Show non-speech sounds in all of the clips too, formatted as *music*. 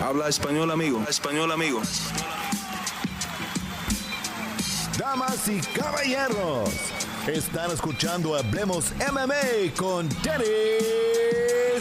Habla español, amigo. Español, amigo. Damas y caballeros, están escuchando Hablemos MMA con Danny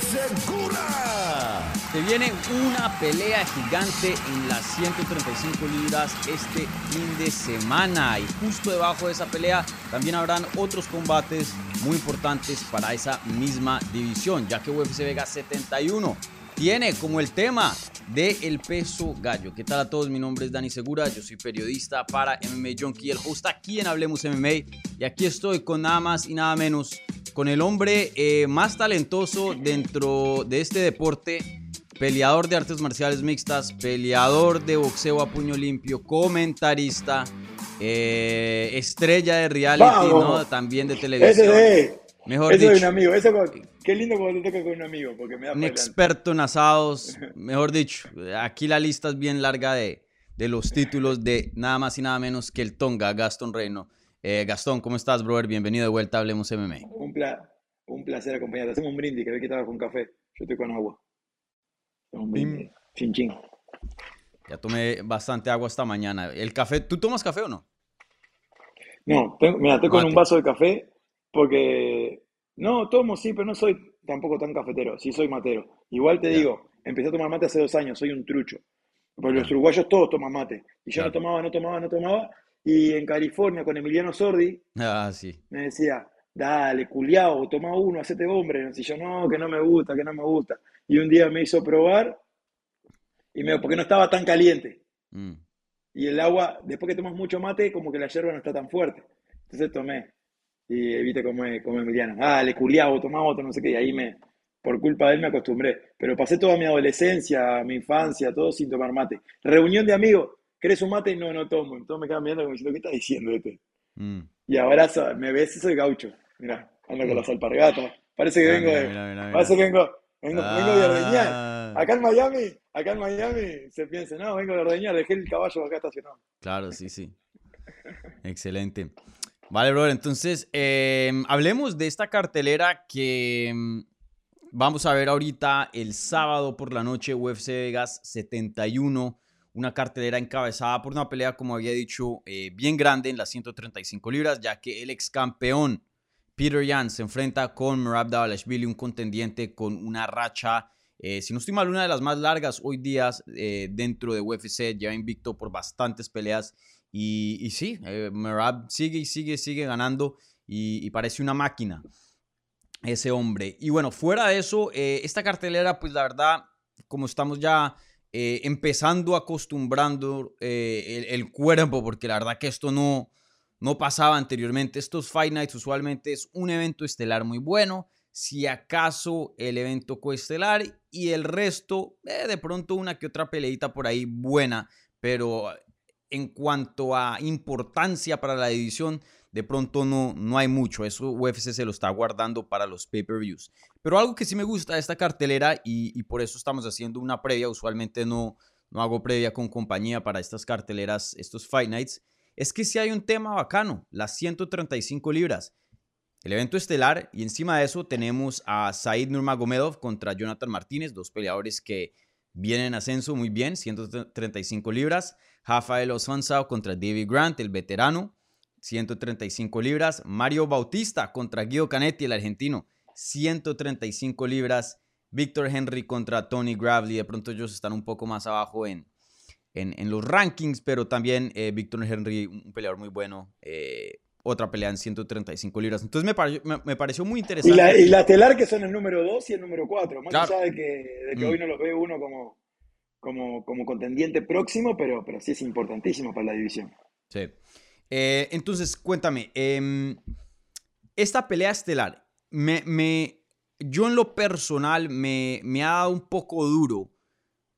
Segura. Se viene una pelea gigante en las 135 libras este fin de semana y justo debajo de esa pelea también habrán otros combates muy importantes para esa misma división, ya que UFC Vega 71 tiene como el tema de el peso gallo. ¿Qué tal a todos? Mi nombre es Dani Segura, yo soy periodista para MMA Junkie, el host aquí en Hablemos MMA y aquí estoy con nada más y nada menos con el hombre eh, más talentoso dentro de este deporte, peleador de artes marciales mixtas, peleador de boxeo a puño limpio, comentarista, eh, estrella de reality, ¿no? También de televisión. Mejor eso dicho, es un amigo, eso qué lindo cuando te toca con un amigo, porque me da Un experto en asados, *laughs* mejor dicho, aquí la lista es bien larga de, de los títulos de nada más y nada menos que el Tonga, Gastón Reino. Eh, Gastón, ¿cómo estás, brother? Bienvenido de vuelta a Hablemos MMA. Un, pla un placer acompañarte. Hacemos un brindis, que ve que estaba con café. Yo estoy con agua. Un brindis. Chin, chin. Ya tomé bastante agua esta mañana. ¿El café, tú tomas café o no? No, mira, estoy con un vaso de café porque, no, tomo sí, pero no soy tampoco tan cafetero, sí soy matero. Igual te digo, empecé a tomar mate hace dos años, soy un trucho. Porque los uruguayos todos toman mate. Y yo no tomaba, no tomaba, no tomaba. Y en California con Emiliano Sordi, ah, sí. me decía, dale, culiao, toma uno, hacete hombre. Y yo, no, que no me gusta, que no me gusta. Y un día me hizo probar, y me porque no estaba tan caliente. Mm. Y el agua, después que tomas mucho mate, como que la hierba no está tan fuerte. Entonces tomé y viste como, como Emiliano, ah, le culiaba, tomaba otro, no sé qué, y ahí me, por culpa de él me acostumbré. Pero pasé toda mi adolescencia, mi infancia, todo sin tomar mate. Reunión de amigos, ¿querés un mate? No, no tomo. Entonces me quedan mirando como diciendo, ¿qué está diciendo este? Mm. Y ahora me ves, soy gaucho. Mirá, ando con mm. las alpargatas. Parece que vengo de. parece que vengo, vengo, vengo de ordeñar. Ah. Acá en Miami, acá en Miami se piensa, no, vengo de ordeñar, dejé el caballo acá estacionado. Claro, sí, sí. Excelente. Vale, brother. Entonces, em, hablemos de esta cartelera que em, vamos a ver ahorita el sábado por la noche, UFC Vegas 71. Una cartelera encabezada por una pelea, como había dicho, eh, bien grande en las 135 libras, ya que el ex campeón Peter Yan se enfrenta con Merab Davalashvili, un contendiente con una racha, eh, si no estoy mal, una de las más largas hoy días eh, dentro de UFC, ya invicto por bastantes peleas y, sí, eh, Merab sigue y sigue, sigue ganando y, parece una máquina ese hombre. Y bueno, fuera de eso, eh, esta cartelera, pues la verdad, como estamos ya eh, empezando acostumbrando el, el, cuerpo, porque la verdad que esto no, no pasaba anteriormente. Estos Fight Nights usualmente es un evento estelar muy bueno, si acaso el evento coestelar y el resto, de pronto una que otra peleita por ahí buena, pero en cuanto a importancia para la división, de pronto no, no hay mucho. Eso UFC se lo está guardando para los pay-per-views. Pero algo que sí me gusta de esta cartelera y, por eso estamos haciendo una previa, usualmente no, no hago previa con compañía para estas carteleras, estos Fight Nights, es que si hay un tema bacano, las 135 libras. El evento estelar y encima de eso tenemos a Said Nurmagomedov contra Jonathan Martínez, dos peleadores que vienen en ascenso muy bien, 135 libras. Rafael Osonsao contra David Grant, el veterano, 135 libras. Mario Bautista contra Guido Canetti, el argentino, 135 libras. Víctor Henry contra Tony Gravely. De pronto ellos están un poco más abajo en, en, los rankings, pero también eh, Víctor Henry, un peleador muy bueno. Eh, otra pelea en 135 libras. Entonces me, me, pareció muy interesante. Y la, y que son el número 2 y el número 4. Más allá de que, de que mm. hoy no los ve uno como, como, como contendiente próximo, pero, pero sí es importantísimo para la división. Sí. Eh, entonces, cuéntame, em, esta pelea estelar, me, me, yo en lo personal me, me ha dado un poco duro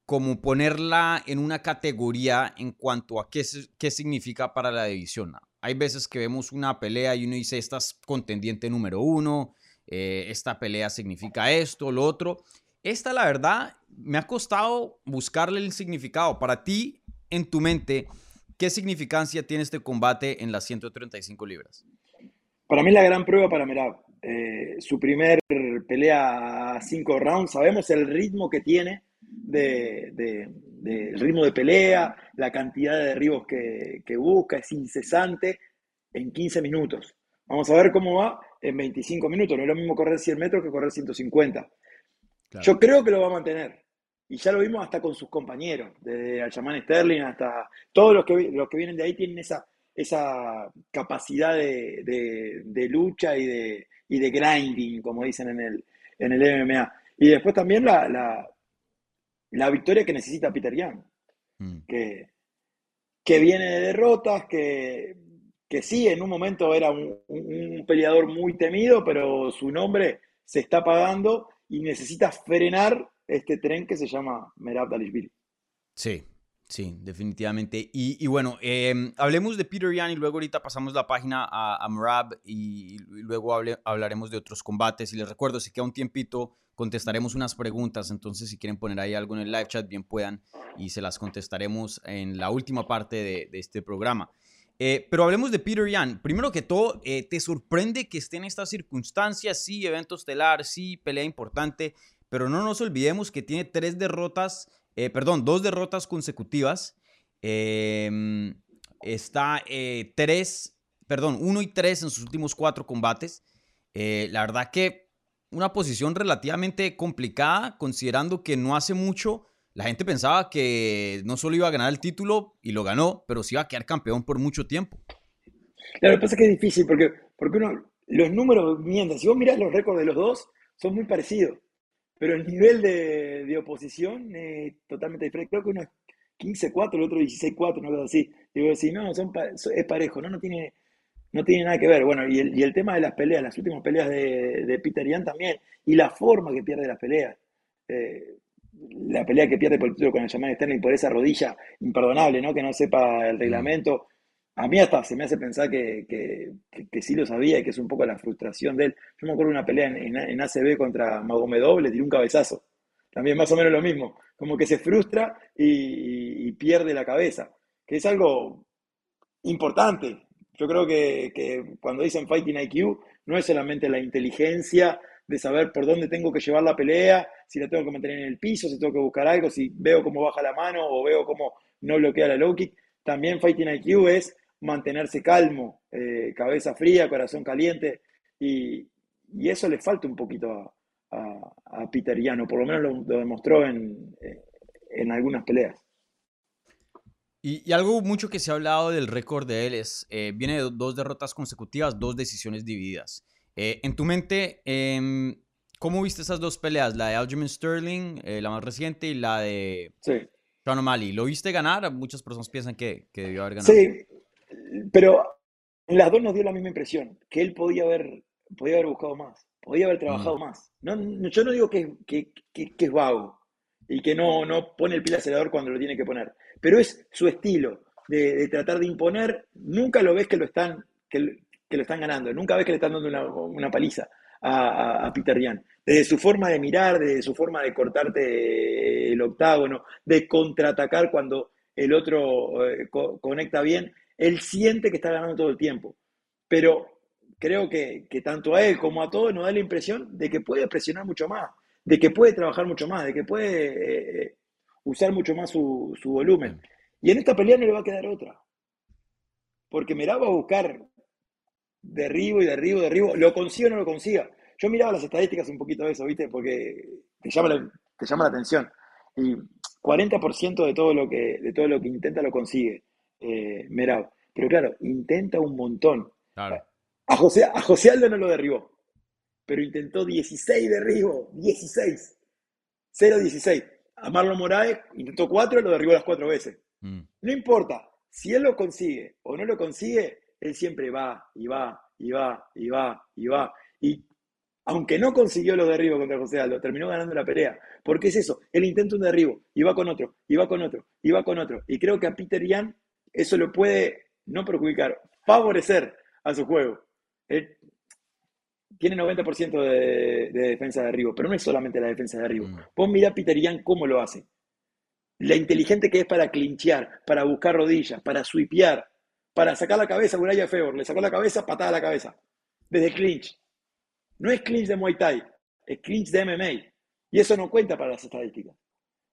como ponerla en una categoría en cuanto a qué, qué significa para la división. Hay veces que vemos una pelea y uno dice, esta es contendiente número uno, eh, esta pelea significa esto, lo otro. Esta, la verdad, me ha costado buscarle el significado. Para ti, en tu mente, ¿qué significancia tiene este combate en las 135 libras? Para mí la gran prueba para Merab. Eh, su primer pelea a cinco rounds, sabemos el ritmo que tiene, del ritmo de pelea, la cantidad de derribos que, busca, es incesante en 15 minutos. Vamos a ver cómo va en 25 minutos. No es lo mismo correr 100 metros que correr 150. Yo creo que lo va a mantener. Y ya lo vimos hasta con sus compañeros, desde Alchamán Sterling hasta todos los que, los que vienen de ahí tienen esa, esa capacidad de, lucha y de, y de grinding, como dicen en el, en el MMA. Y después también la, la, victoria que necesita Peter Young, mm. que, que viene de derrotas, que, que sí, en un momento era un, peleador muy temido, pero su nombre se está apagando y necesita frenar este tren que se llama Merab Dalishvili. Sí, Sí, definitivamente. Y, bueno, em, hablemos de Peter Yan y luego ahorita pasamos la página a, a Mrab y, luego hablaremos de otros combates. Y les recuerdo, si queda un tiempito, contestaremos unas preguntas. Entonces, si quieren poner ahí algo en el live chat, bien puedan y se las contestaremos en la última parte de, este programa. Eh, pero hablemos de Peter Yan. Primero que todo, eh, ¿te sorprende que esté en estas circunstancias? Sí, evento estelar, sí, pelea importante, pero no nos olvidemos que tiene tres derrotas eh, perdón, dos derrotas consecutivas. Em, está tres, perdón, uno y tres en sus últimos cuatro combates. La verdad que una posición relativamente complicada, considerando que no hace mucho la gente pensaba que no solo iba a ganar el título y lo ganó, pero sí iba a quedar campeón por mucho tiempo. Claro, lo que pasa es que es difícil porque, porque uno, los números mienten. Si vos mirás los récords de los dos, son muy parecidos pero el nivel de, de oposición es totalmente diferente. Creo que uno es 15-4, el otro 16-4, no así. Digo, si no, son, es parejo, ¿no? No tiene, no tiene nada que ver. Bueno, y el, y el tema de las peleas, las últimas peleas de, de Peter Ian también, y la forma que pierde las peleas. Eh, la pelea que pierde por el título con el Shaman Sterling por esa rodilla imperdonable, ¿no? Que no sepa el reglamento. A mí hasta se me hace pensar que, que, sí lo sabía y que es un poco la frustración de él. Yo me acuerdo de una pelea en, en, ACB contra Magomedov, le tiró un cabezazo. También más o menos lo mismo. Como que se frustra y, pierde la cabeza. Que es algo importante. Yo creo que, cuando dicen Fighting IQ, no es solamente la inteligencia de saber por dónde tengo que llevar la pelea, si la tengo que mantener en el piso, si tengo que buscar algo, si veo cómo baja la mano o veo cómo no bloquea la low kick. También Fighting IQ es mantenerse calmo, eh, cabeza fría, corazón caliente, y, eso le falta un poquito a, a, Peter Yano, por lo menos lo, demostró en, en, algunas peleas. Y, algo mucho que se ha hablado del récord de él es, eh, viene de dos derrotas consecutivas, dos decisiones divididas. Eh, en tu mente, em, ¿cómo viste esas dos peleas? La de Aljamain Sterling, la más reciente, y la de sí. Sean O'Malley. ¿Lo viste ganar? Muchas personas piensan que, que debió haber ganado. Sí, pero las dos nos dio la misma impresión, que él podía haber, podía haber buscado más, podía haber trabajado más. No, yo no digo que, que, es vago y que no, no pone el pie acelerador cuando lo tiene que poner, pero es su estilo de, tratar de imponer. Nunca lo ves que lo están, que, lo están ganando, nunca ves que le están dando una, paliza a, Peter Yan. Desde su forma de mirar, desde su forma de cortarte el octágono, de contraatacar cuando el otro eh, conecta bien, él siente que está ganando todo el tiempo. Pero creo que, tanto a él como a todos nos da la impresión de que puede presionar mucho más, de que puede trabajar mucho más, de que puede eh, usar mucho más su, volumen. Y en esta pelea no le va a quedar otra. Porque me va a buscar derribo y derribo, derribo, lo consiga o no lo consiga. Yo miraba las estadísticas un poquito de eso, ¿viste? Porque te llama la, te llama la atención. Y 40% de todo, lo que, de todo lo que intenta lo consigue eh, Pero claro, intenta un montón. A, José, a José Aldo no lo derribó, pero intentó 16 derribos, 16. 0-16. A Marlon Moraes intentó 4, lo derribó las 4 veces. Mm. No importa, si él lo consigue o no lo consigue, él siempre va y va y va y va y va. Y aunque no consiguió los derribos contra José Aldo, terminó ganando la pelea. Porque es eso, él intenta un derribo y va con otro, y va con otro, y va con otro. Y creo que a Peter Yan eso lo puede no perjudicar, favorecer a su juego. Tiene 90% de, defensa de arriba, pero no es solamente la defensa de arriba. Mm. Vos mirá a Peter Ian cómo lo hace. La inteligente que es para clinchear, para buscar rodillas, para sweepear, para sacar la cabeza a Uraya Febor. Le sacó la cabeza, patada a la cabeza. Desde clinch. No es clinch de Muay Thai, es clinch de MMA. Y eso no cuenta para las estadísticas.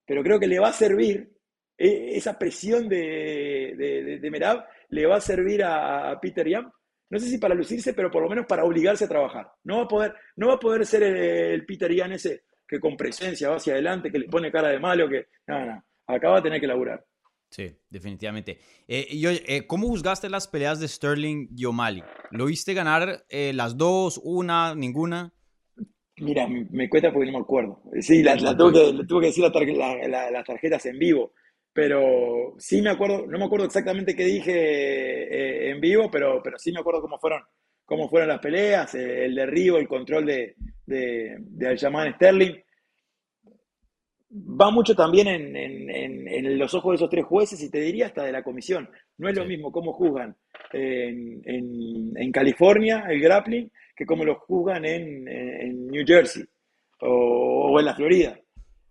pero creo que le va a servir, eh, esa presión de, de, de, Merab le va a servir a, Peter Young, no sé si para lucirse, pero por lo menos para obligarse a trabajar. No va a poder, no va a poder ser el, Peter Young ese que con presencia va hacia adelante, que le pone cara de malo, que no, no, acá va a tener que laburar. Sí, definitivamente. Eh, y eh, ¿Cómo juzgaste las peleas de Sterling y O'Malley? ¿Lo viste ganar eh, las dos, una, ninguna? Mira, me cuesta porque no me acuerdo. Sí, la, tuve, que, tuve, que, decir las tarjetas en vivo, pero sí me acuerdo, no me acuerdo exactamente qué dije en vivo, pero, pero sí me acuerdo cómo fueron, cómo fueron las peleas, el derribo, el control de, de, de Sterling va mucho también en, los ojos de esos tres jueces y te diría hasta de la comisión. No es lo mismo cómo juzgan en, California el grappling que cómo lo juzgan en, New Jersey o, en la Florida.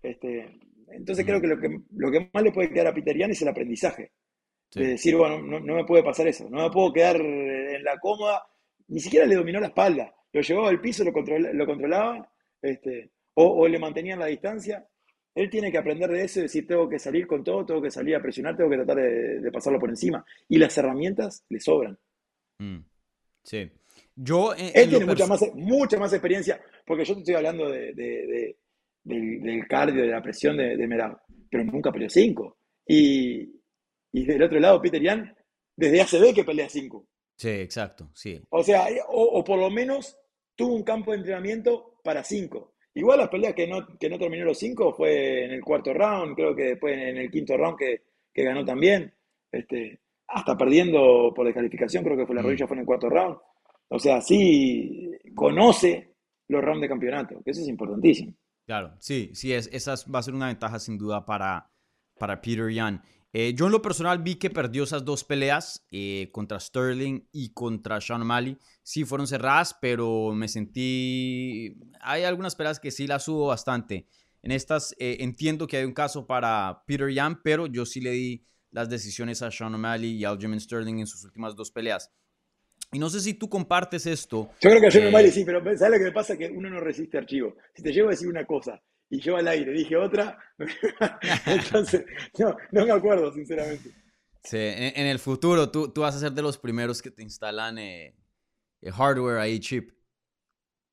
Este, entonces creo que lo, que lo que más le puede quedar a Peter Yan es el aprendizaje. De decir, bueno, no, me puede pasar eso, no me puedo quedar en la cómoda. Ni siquiera le dominó la espalda, lo llevaba al piso, lo, lo controlaba, este, o, o le mantenían la distancia él tiene que aprender de eso y decir, tengo que salir con todo, tengo que salir a presionar, tengo que tratar de, pasarlo por encima. Y las herramientas le sobran. Mm, sí. Yo, Él tiene mucha más, mucha más experiencia, porque yo te estoy hablando del, cardio, de la presión de, de pero nunca peleó 5. Y, del otro lado, Peter Yan, desde ACB que pelea 5. Sí, exacto, sí. O sea, o, o, por lo menos tuvo un campo de entrenamiento para 5. Igual las peleas que no, que no terminó los cinco fue en el cuarto round, creo que después en el quinto round que, ganó también. Este, hasta perdiendo por descalificación, creo que fue la mm. rodilla, fue en el cuarto round. O sea, sí conoce los rounds de campeonato, que eso es importantísimo. Claro, sí, sí, es, esa va a ser una ventaja sin duda para, para Peter Yan. Eh, yo en lo personal vi que perdió esas dos peleas eh, contra Sterling y contra Sean O'Malley. Sí fueron cerradas, pero me sentí... Hay algunas peleas que sí las subo bastante. En estas eh, entiendo que hay un caso para Peter Yan, pero yo sí le di las decisiones a Sean O'Malley y Aljamain Sterling en sus últimas dos peleas. Y no sé si tú compartes esto. Yo creo que a Sean O'Malley sí, pero ¿sabes lo que me pasa? Que uno no resiste archivo. Si te llevo a decir una cosa y yo al aire dije otra. *laughs* Entonces, no, no me acuerdo, sinceramente. Sí, en, el futuro tú, tú, vas a ser de los primeros que te instalan eh, hardware ahí, chip.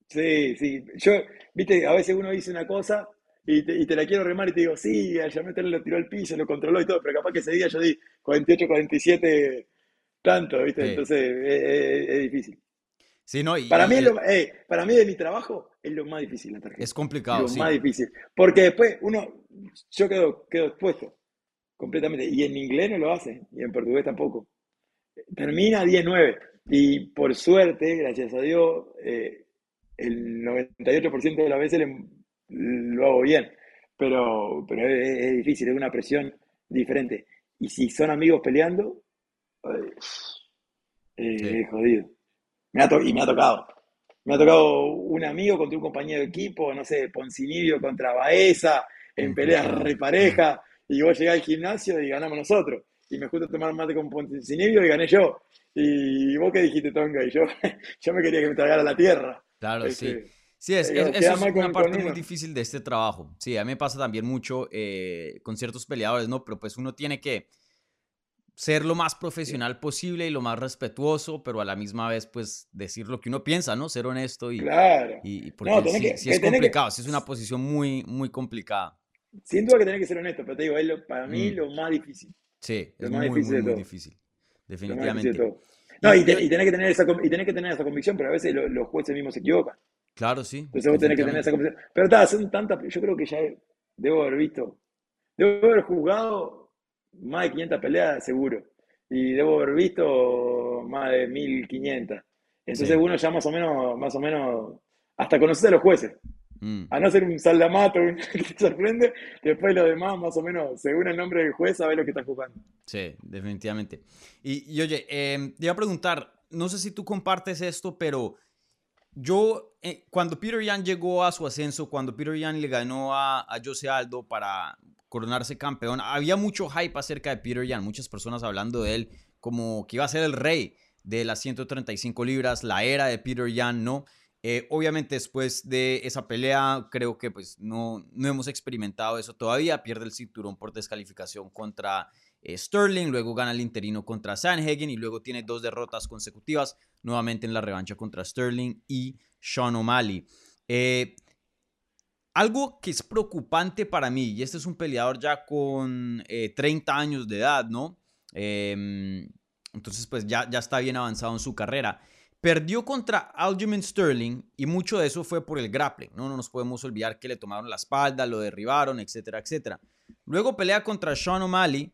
Sí, sí. Yo, viste, a veces uno dice una cosa y te, y te la quiero remar y te digo, sí, ya meterle lo tiró al piso, lo controló y todo, pero capaz que ese día yo di 48, 47, tanto, viste, entonces es difícil. Sí, no, para, mí eh, para mí de mi trabajo es lo más difícil la tarjeta. Es complicado, Lo más difícil. Porque después uno, yo quedo, quedo expuesto completamente. Y en inglés no lo hace, y en portugués tampoco. Termina 10-9. Y por suerte, gracias a Dios, eh, el 98% de las veces lo hago bien. Pero, pero es, difícil, es una presión diferente. Y si son amigos peleando, es jodido y me ha tocado. Me ha tocado un amigo contra un compañero de equipo, no sé, Poncinibio contra Baeza, en peleas repareja, y vos llegás al gimnasio y ganamos nosotros. Y me junto a tomar mate con Poncinibio y gané yo. Y vos qué dijiste, Tonga, y yo, *laughs* yo me quería que me tragara la tierra. Claro, sí. Este, sí, es, es, es una parte muy difícil de este trabajo. Sí, a mí me pasa también mucho eh, con ciertos peleadores, ¿no? Pero pues uno tiene que ser lo más profesional posible y lo más respetuoso, pero a la misma vez, pues, decir lo que uno piensa, ¿no? Ser honesto y... Claro. Y, porque sí, es complicado, sí es una posición muy, muy complicada. Sin duda que tener que ser honesto, pero te digo, es para mí mm. lo más difícil. Sí, es muy, difícil muy, difícil. Definitivamente. no, y, y, tenés que tener esa, y tenés que tener esa convicción, pero a veces los jueces mismos se equivocan. Claro, sí. Entonces vos tenés que tener esa convicción. Pero está, son tantas, yo creo que ya debo haber visto, debo haber jugado más de 500 peleas seguro. Y debo haber visto más de 1500. Entonces uno ya más o menos, más o menos, hasta conocer a los jueces. Mm. A no ser un saldamato *laughs* que te sorprende, después lo demás, más o menos, según el nombre del juez, sabes lo que está jugando. Sí, definitivamente. Y, oye, eh, te iba a preguntar, no sé si tú compartes esto, pero yo, eh, cuando Peter Yan llegó a su ascenso, cuando Peter Yan le ganó a, a Jose Aldo para coronarse campeón. Había mucho hype acerca de Peter Yan, muchas personas hablando de él como que iba a ser el rey de las 135 libras, la era de Peter Yan, ¿no? Eh, obviamente después de esa pelea creo que pues no, no hemos experimentado eso todavía. Pierde el cinturón por descalificación contra eh, Sterling, luego gana el interino contra Sanhagen y luego tiene dos derrotas consecutivas nuevamente en la revancha contra Sterling y Sean O'Malley. Eh, algo que es preocupante para mí, y este es un peleador ya con 30 años de edad, ¿no? Em, entonces pues ya, ya está bien avanzado en su carrera. Perdió contra Aljamain Sterling y mucho de eso fue por el grappling. ¿no? no nos podemos olvidar que le tomaron la espalda, lo derribaron, etcétera, etcétera. Luego pelea contra Sean O'Malley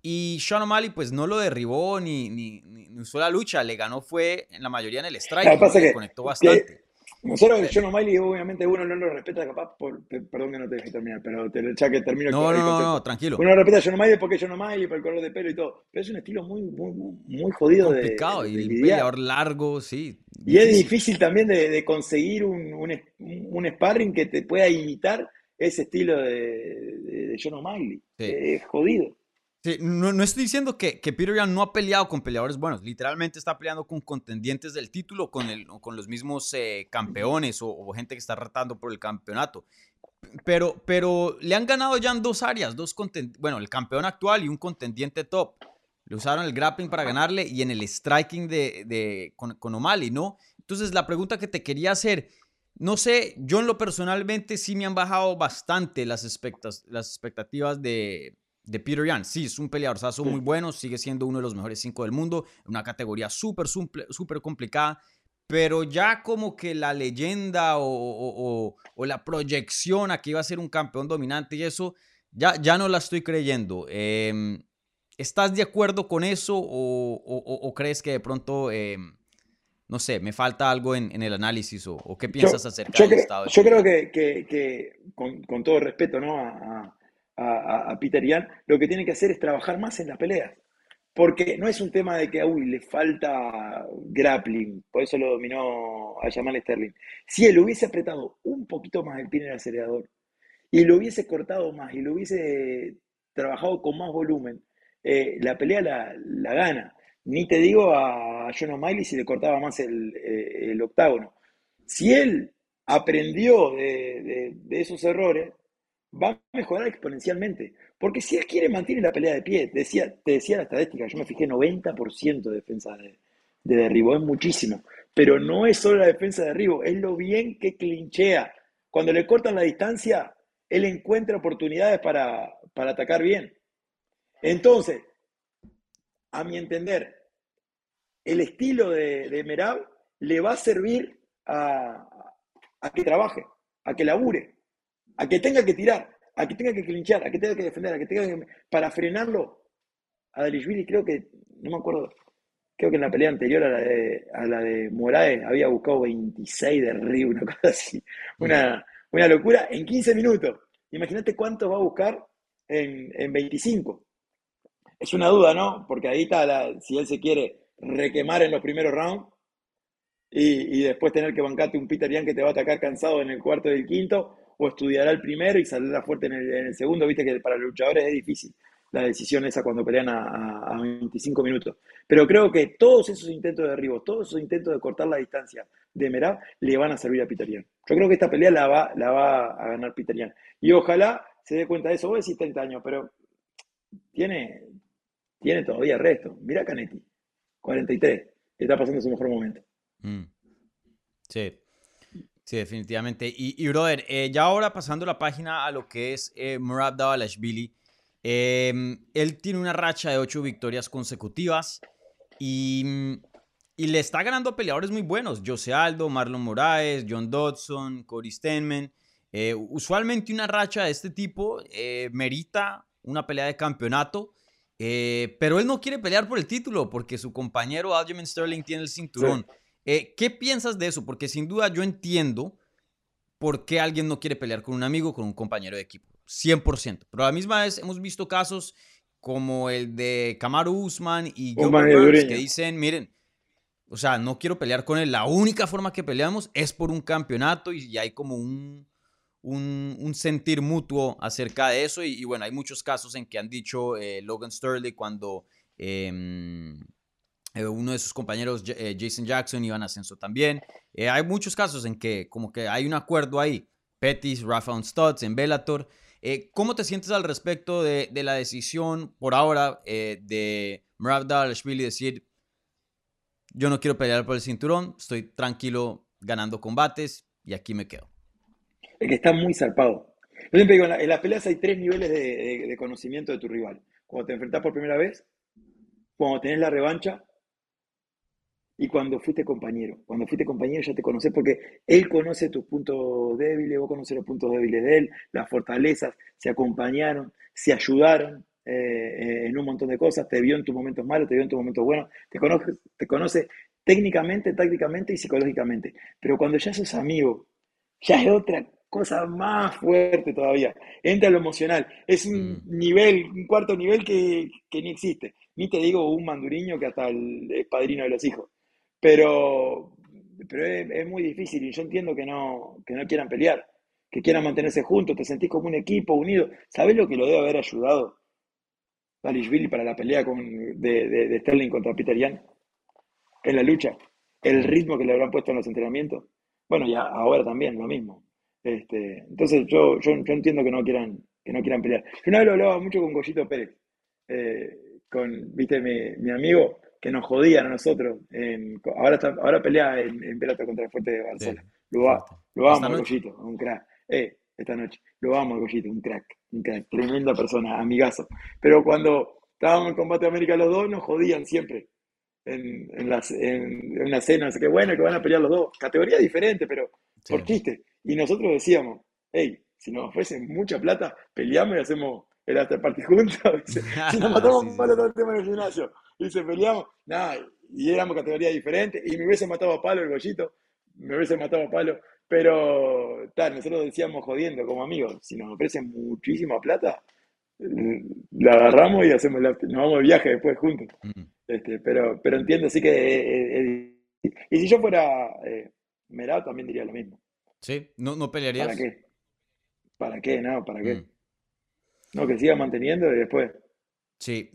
y Sean O'Malley pues no lo derribó ni, ni, ni, usó la lucha, le ganó fue en la mayoría en el strike, que, conectó bastante. Nosotros, John O'Malley, obviamente uno no lo respeta capaz por, perdón que no te dejé terminar, pero te, ya que termino no, el, no, no, tranquilo. Uno respeta a John O'Malley porque es John O'Malley, por el color de pelo y todo, pero es un estilo muy, muy, muy jodido Complicado, de, y un peleador largo, sí. Y es difícil también de, de conseguir un, un, un, sparring que te pueda imitar ese estilo de, de John O'Malley. Es jodido no, estoy diciendo que, Peter Yan no ha peleado con peleadores buenos. Literalmente está peleando con contendientes del título, con, con los mismos eh, campeones o, gente que está retando por el campeonato. Pero, le han ganado ya en dos áreas, dos bueno, el campeón actual y un contendiente top. Le usaron el grappling para ganarle y en el striking de, con, O'Malley, ¿no? Entonces la pregunta que te quería hacer, no sé, yo en lo personalmente sí me han bajado bastante las, las expectativas de, de Peter Yan. Sí, es un peleador muy bueno, sigue siendo uno de los mejores cinco del mundo, una categoría súper, súper complicada, pero ya como que la leyenda o, la proyección a que iba a ser un campeón dominante y eso, ya, ya no la estoy creyendo. Em, ¿Estás de acuerdo con eso o, crees que de pronto, em, no sé, me falta algo en, el análisis o, qué piensas acerca del estado? Yo creo que, con, todo respeto ¿no? a a, Peter Yan, lo que tiene que hacer es trabajar más en las peleas. Porque no es un tema de que, uy, le falta grappling, por eso lo dominó a Jamal Sterling. Si él hubiese apretado un poquito más el pie en el acelerador y lo hubiese cortado más y lo hubiese trabajado con más volumen, eh, la pelea la, gana. Ni te digo a John O'Malley si le cortaba más el, eh, octágono. Si él aprendió de esos errores, va a mejorar exponencialmente. Porque si él quiere mantener la pelea de pie, decía, te decía la estadística, yo me fijé 90% de defensa de, derribo, es muchísimo. Pero no es solo la defensa de derribo, es lo bien que clinchea. Cuando le cortan la distancia, él encuentra oportunidades para, atacar bien. Entonces, a mi entender, el estilo de, de Merab le va a servir a, a que trabaje, a que labure a que tenga que tirar, a que tenga que clinchar, a que tenga que defender, a que tenga que... Para frenarlo, a Dalishvili creo que, no me acuerdo, creo que en la pelea anterior a la de, a la de Moraes había buscado 26 de Río, una cosa así, una, una locura, en 15 minutos. Imagínate cuánto va a buscar en, en 25. Es una duda, ¿no? Porque ahí está, la, si él se quiere requemar en los primeros rounds y, y después tener que bancarte un Peter Young que te va a atacar cansado en el cuarto y el quinto, o estudiará el primero y saldrá fuerte en el, segundo. Viste que para luchadores es difícil la decisión esa cuando pelean a, 25 minutos. Pero creo que todos esos intentos de derribo, todos esos intentos de cortar la distancia de Merab le van a servir a Peter Yo creo que esta pelea la va, la va a ganar Peter Y ojalá se dé cuenta de eso. Vos decís 30 años, pero tiene, tiene todavía resto. Mira Canetti, 43, está pasando su mejor momento. Mm. Sí. Sí, definitivamente. Y, brother, eh, ya ahora pasando la página a lo que es eh, Murad Davalashvili, em, él tiene una racha de ocho victorias consecutivas y, y, le está ganando a peleadores muy buenos. Jose Aldo, Marlon Moraes, John Dodson, Cory Stenman. Eh, usualmente una racha de este tipo eh, merita una pelea de campeonato, pero él no quiere pelear por el título porque su compañero Aljamain Sterling tiene el cinturón. Eh, ¿Qué piensas de eso? Porque sin duda yo entiendo por qué alguien no quiere pelear con un amigo, con un compañero de equipo. 100%. Pero a la misma vez hemos visto casos como el de Kamaru Usman y Burns que dicen, miren, o sea, no quiero pelear con él. La única forma que peleamos es por un campeonato y, hay como un, un, sentir mutuo acerca de eso. Y, bueno, hay muchos casos en que han dicho eh, Logan Sterling cuando... Eh, uno de sus compañeros, eh, Jason Jackson, iba en ascenso también. Eh, hay muchos casos en que como que hay un acuerdo ahí. Pettis, Rafa Stutz, en Bellator. ¿Cómo te sientes al respecto de, de la decisión por ahora de Murav Dalashvili decir, yo no quiero pelear por el cinturón, estoy tranquilo ganando combates y aquí me quedo? Es que está muy zarpado. En, las peleas hay tres niveles de, de conocimiento de tu rival. Cuando te enfrentas por primera vez, cuando tenés la revancha y cuando fuiste compañero. Cuando fuiste compañero ya te conoces porque él conoce tus puntos débiles, vos conoces los puntos débiles de él, las fortalezas, se acompañaron, se ayudaron eh, eh, en un montón de cosas, te vio en tus momentos malos, te vio en tus momentos buenos, te conoce, te conoce técnicamente, tácticamente y psicológicamente. Pero cuando ya sos amigo, ya es otra cosa más fuerte todavía. Entra lo emocional. Es un mm. nivel, un cuarto nivel que, que, ni existe. Ni te digo un manduriño que hasta el, es padrino de los hijos. Pero, pero es, muy difícil y yo entiendo que no, que no quieran pelear, que quieran mantenerse juntos, te sentís como un equipo unido. ¿Sabés lo que lo debe haber ayudado Dalishvili para la pelea con, de, de, Sterling contra Peter? En la lucha, el ritmo que le habrán puesto en los entrenamientos. Bueno, ya ahora también lo mismo. Este, entonces yo, yo, yo, entiendo que no quieran, que no quieran pelear. Yo una vez lo hablaba mucho con Goyito Pérez, eh, con, viste, mi, mi amigo, que nos jodían a nosotros. ahora, ahora pelea en, en pelota contra el Fuerte de Barcelona. lo, lo amo, Goyito, un crack. Eh, esta noche. Lo amo, Goyito, un crack, un crack, tremenda persona, amigazo. Pero cuando estábamos en Combate de América los dos, nos jodían siempre. En, en, las, en, una cena, así que bueno, que van a pelear los dos. Categoría diferente, pero por chiste. Y nosotros decíamos, hey, si nos ofrecen mucha plata, peleamos y hacemos el after party *laughs* juntos. *laughs* si nos matamos sí, malo todo el tema en el gimnasio *laughs* y se peleamos, nada, y éramos categoría diferente, y me hubiese matado a palo el gollito, me hubiese matado a palo, pero tal, nosotros decíamos jodiendo como amigos, si nos ofrecen muchísima plata, la agarramos y hacemos nos vamos de viaje después juntos. Mm. Este, pero, pero entiendo, sí que y si yo fuera eh, Merá, también diría lo mismo. Sí, no, no pelearías. ¿Para qué? ¿Para qué? No, ¿para qué? Mm. No, que siga manteniendo y después. Sí,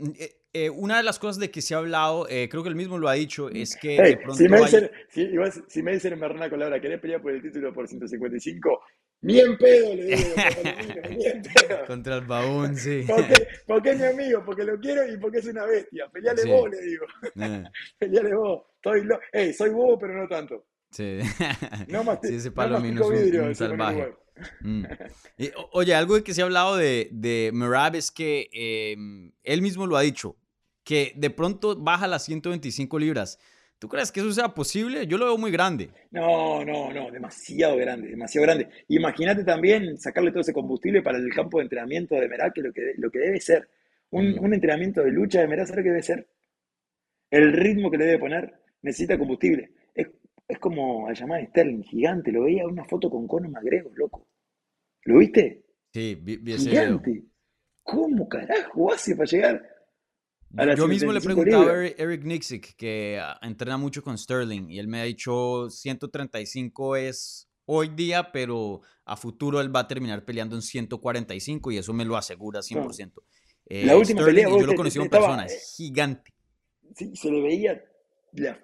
eh, eh, una de las cosas de que se ha hablado, eh, creo que él mismo lo ha dicho, es que de pronto si, me dicen, si, si, me dicen en Marrana Colabra, ¿querés pelear por el título por 155? Ni en pedo, le digo, *laughs* ni en pedo. Contra el baúl, sí. *laughs* Porque, es mi amigo, porque lo quiero y porque es una bestia. Peleale vos, le digo. *laughs* Peleale vos. Soy, lo... soy bobo, pero no tanto. Sí. No más, sí, ese palo no es un, salvaje. Mm. oye, algo que se ha hablado de, de Merab es que em, él mismo lo ha dicho, que de pronto baja las 125 libras. ¿Tú crees que eso sea posible? Yo lo veo muy grande. No, no, no, demasiado grande, demasiado grande. Imagínate también sacarle todo ese combustible para el campo de entrenamiento de Merab, que lo que, lo que debe ser. Un, mm. un entrenamiento de lucha de Merab, ¿sabes lo que debe ser? El ritmo que le debe poner necesita combustible. Es como al llamar Sterling, gigante. Lo veía en una foto con Conor McGregor, loco. ¿Lo viste? Sí, vi, Gigante. ¿Cómo carajo hace para llegar la Yo mismo le preguntaba a Eric Nixick, que ah, entrena mucho con Sterling, y él me ha dicho 135 es hoy día, pero a futuro él va a terminar peleando en 145 y eso me lo asegura 100%. Eh, la última pelea, yo lo conocí en persona, es eh, gigante. Sí, se le veía,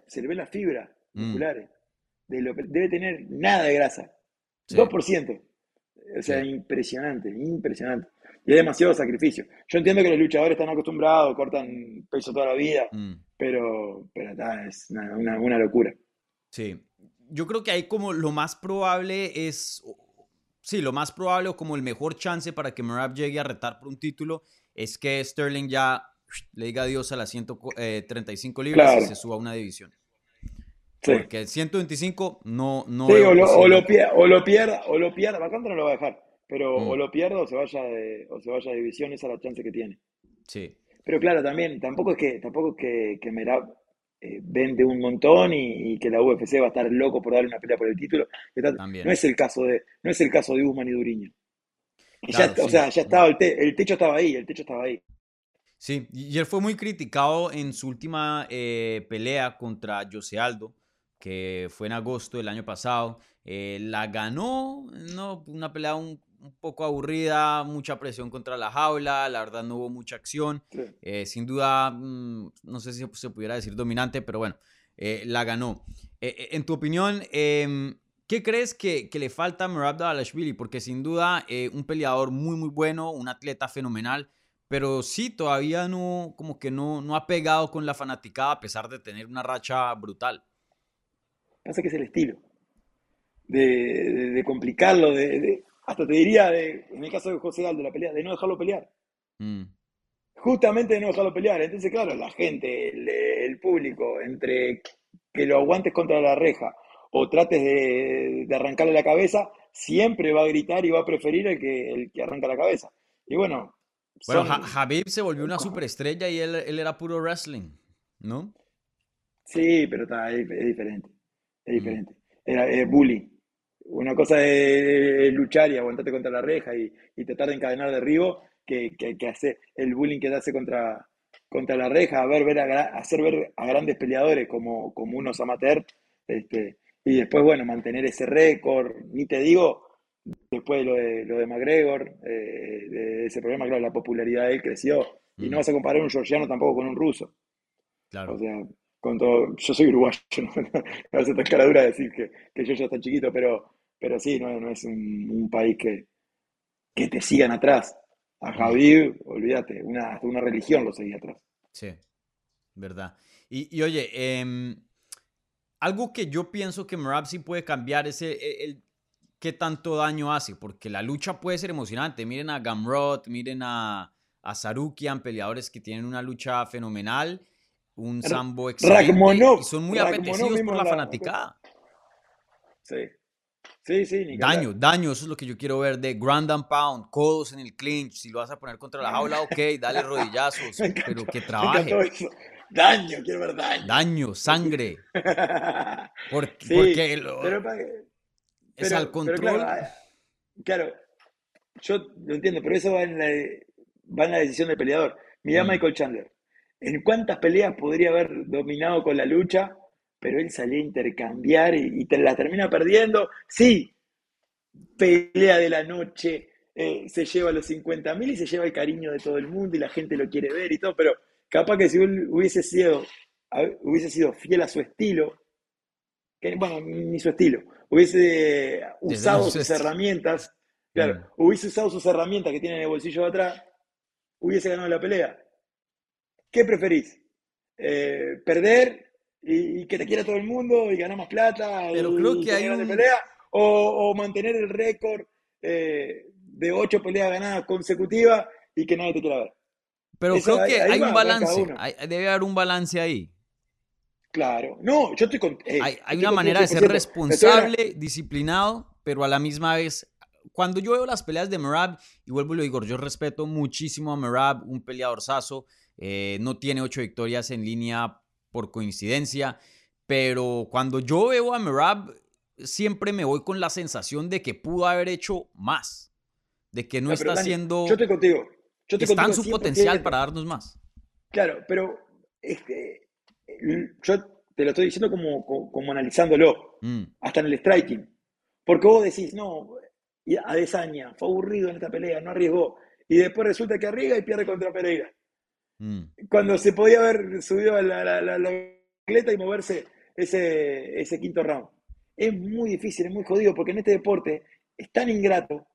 se le ve la fibra mm. musculares debe tener nada de grasa. 2%. O sea, impresionante, impresionante. Y es demasiado sacrificio. Yo entiendo que los luchadores están acostumbrados, cortan peso toda la vida, mm. pero, pero es una, una, locura. Sí. Yo creo que ahí como lo más probable es, sí, lo más probable o como el mejor chance para que Merab llegue a retar por un título es que Sterling ya le diga adiós a las 135 libras y se suba a una división. Porque el 125 no... no sí, o lo, o, lo pierda, o lo pierda, o lo pierda, no lo va a dejar, pero o mm. lo pierda o se vaya de, o se vaya de división, esa es la chance que tiene. Sí. Pero claro, también, tampoco es que, tampoco es que, que Merab eh, vende un montón y, que la UFC va a estar loco por darle una pelea por el título. no es el caso de, no es el caso de Usman y Duriño. O sea, ya estaba, el, el techo estaba ahí, el techo estaba ahí. Sí, y él fue muy criticado en su última eh, pelea contra Jose Aldo que fue en agosto del año pasado. Eh, la ganó, no, una pelea un poco aburrida, mucha presión contra la jaula, la verdad no hubo mucha acción. Eh, sin duda, mm, no sé si se pudiera decir dominante, pero bueno, eh, la ganó. Eh, en tu opinión, em, ¿qué crees que, le falta a Merab Dalashvili? Porque sin duda, un peleador muy, muy bueno, un atleta fenomenal, pero sí, todavía no, como que no, no ha pegado con la fanaticada a pesar de tener una racha brutal. Pasa que es el estilo de, complicarlo, de, hasta te diría, de, en el caso de José Aldo, la pelea, de no dejarlo pelear. Mm. Justamente de no dejarlo pelear. Entonces, claro, la gente, el, público, entre que lo aguantes contra la reja o trates de, arrancarle la cabeza, siempre va a gritar y va a preferir el que, el que arranca la cabeza. Y bueno. Bueno, Habib se volvió una superestrella y él, era puro wrestling, ¿no? Sí, pero está, es, diferente. Es diferente. Era, es bullying. Una cosa es luchar y aguantarte contra la reja y, tratar de encadenar derribo que, que, que hacer el bullying que te hace contra, contra la reja, ver, ver hacer ver a grandes peleadores como, como unos amateur, este, y después, bueno, mantener ese récord, ni te digo, después de lo de, lo de McGregor, eh, de ese problema, claro, la popularidad de él creció, y no mm. vas a comparar un georgiano tampoco con un ruso. Claro. O sea, con todo, yo soy uruguayo, *laughs* no, no, no tan cara dura decir que, que yo ya está chiquito, pero pero sí, no, es un, país que, que te sigan atrás. A Javier, olvídate, una, una religión lo seguía atrás. Sí, verdad. Y, oye, em, algo que yo pienso que Merab sí puede cambiar es el, qué tanto daño hace, porque la lucha puede ser emocionante. Miren a Gamrot, miren a, a Sarukian, peleadores que tienen una lucha fenomenal, un sambo excelente, y son muy apetecidos por la fanaticada. Sí. Sí, sí, Daño, daño, eso es lo que yo quiero ver de ground and pound, codos en el clinch. Si lo vas a poner contra la jaula, ok, dale *laughs* rodillazos, pero que trabaje. Daño, quiero ver daño. Daño, *laughs* sangre. Porque, es al control. Ah, claro, yo lo entiendo, pero eso va en la, va en la decisión del peleador. Mira mm. Michael Chandler. ¿En cuántas peleas podría haber dominado con la lucha? Pero él salía a intercambiar y, te la termina perdiendo. Sí, pelea de la noche, eh, se lleva los 50 mil y se lleva el cariño de todo el mundo y la gente lo quiere ver y todo, pero capaz que si hubiese sido, hubiese sido fiel a su estilo, que, bueno, ni su estilo, hubiese usado sus herramientas, claro, mm. hubiese usado sus herramientas que tiene en el bolsillo de atrás, hubiese ganado la pelea. ¿Qué preferís? Eh, ¿Perder y, que te quiera todo el mundo y ganar más plata Pero creo que hay un... pelea, o, mantener el récord eh, de ocho peleas ganadas consecutivas y que nadie te quiera ver. Pero creo que hay un balance, debe haber un balance ahí. Claro, no, yo estoy con... Eh, hay, una manera de ser responsable, disciplinado, pero a la misma vez cuando yo veo las peleas de Merab, y vuelvo y lo digo, yo respeto muchísimo a Merab, un peleador saso, eh, no tiene ocho victorias en línea por coincidencia, pero cuando yo veo a Merab, siempre me voy con la sensación de que pudo haber hecho más, de que no, está haciendo... Yo estoy contigo. Yo está en su potencial para darnos más. Claro, pero este, yo te lo estoy diciendo como, como, analizándolo, mm. hasta en el striking. Porque vos decís, no, a Desaña, fue aburrido en esta pelea, no arriesgó. Y después resulta que arriesga y pierde contra Pereira. Mm. Cuando se podía haber subido a la, la, y moverse ese, ese quinto round. Es muy difícil, es muy jodido, porque en este deporte es tan ingrato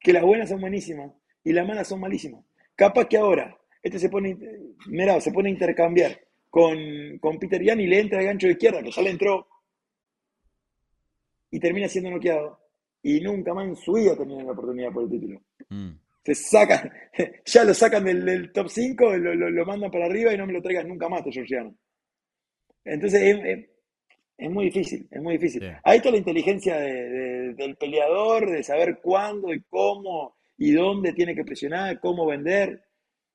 que las buenas son buenísimas y las malas son malísimas. Capaz que ahora este se pone, mira, se pone a intercambiar con, con Peter Yan y le entra el gancho de izquierda, que ya le entró, y termina siendo noqueado. Y nunca más en su vida termina la oportunidad por el título. Mm se sacan, *laughs* ya lo sacan del, top 5, lo, lo, mandan para arriba y no me lo traigas nunca más, Georgiano. Entonces es, muy difícil, es muy difícil. Ahí está la inteligencia del peleador, de saber cuándo y cómo y dónde tiene que presionar, cómo vender,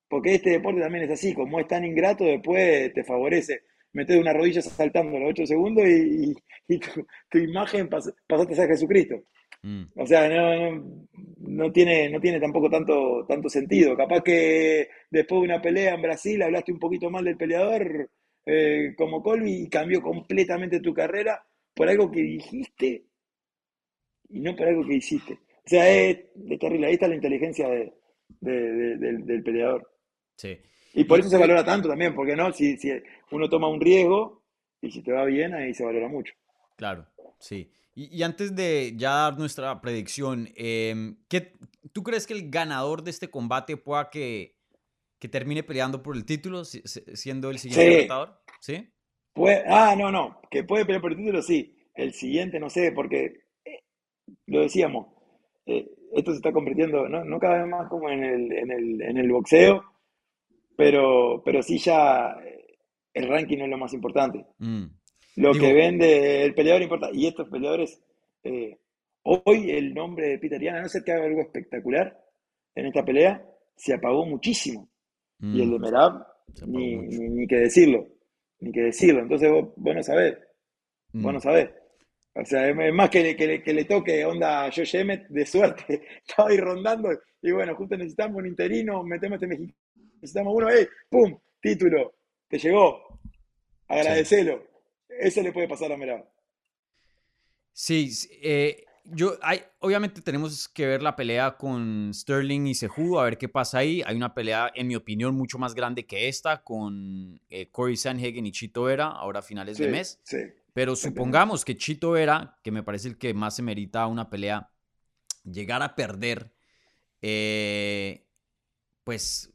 porque este deporte también es así, como es tan ingrato, después te favorece. Meter una rodilla saltando los 8 segundos y, tu, imagen pasaste a Jesucristo. Mm. O sea, no, no, tiene, no tiene tampoco tanto, tanto sentido. Capaz que después de una pelea en Brasil hablaste un poquito mal del peleador eh, como Colby y cambió completamente tu carrera por algo que dijiste y no por algo que hiciste. O sea, es, terrible. Ahí está la inteligencia de, del, peleador. Sí. Y por eso se valora tanto también, porque no, si, si uno toma un riesgo y si te va bien, ahí se valora mucho. Claro, sí. Y, antes de ya dar nuestra predicción, eh, ¿qué, ¿tú crees que el ganador de este combate pueda que, que termine peleando por el título, siendo el siguiente sí. ¿Sí? ah, no, no, que puede pelear por el título, sí. El siguiente, no sé, porque eh, lo decíamos, eh, esto se está convirtiendo, no, no cada vez más como en el, en el, en el boxeo, pero, pero sí ya eh, el ranking no es lo más importante. Mm. Lo que vende el peleador importa. Y estos peleadores, hoy el nombre de Peter Yan, a no ser que haga algo espectacular en esta pelea, se apagó muchísimo. Y el de mm. Merab, ni, ni, que decirlo, ni que decirlo. Entonces vos, no sabés, vos no mm. sabés. O sea, es más que le, que le, toque onda a Josh Emmett, de suerte, *laughs* estaba ahí rondando, y bueno, justo necesitamos un interino, metemos este mexicano, necesitamos uno, ¡eh! ¡Pum! Título, te llegó, agradecelo. Eso le puede pasar a Merab. Sí, eh, yo, hay, obviamente tenemos que ver la pelea con Sterling y Seju, a ver qué pasa ahí. Hay una pelea, en mi opinión, mucho más grande que esta con eh, Corey Sanhagen y Chito Vera, ahora a finales de mes. Pero supongamos que Chito Vera, que me parece el que más se merita una pelea, llegar a perder, eh, pues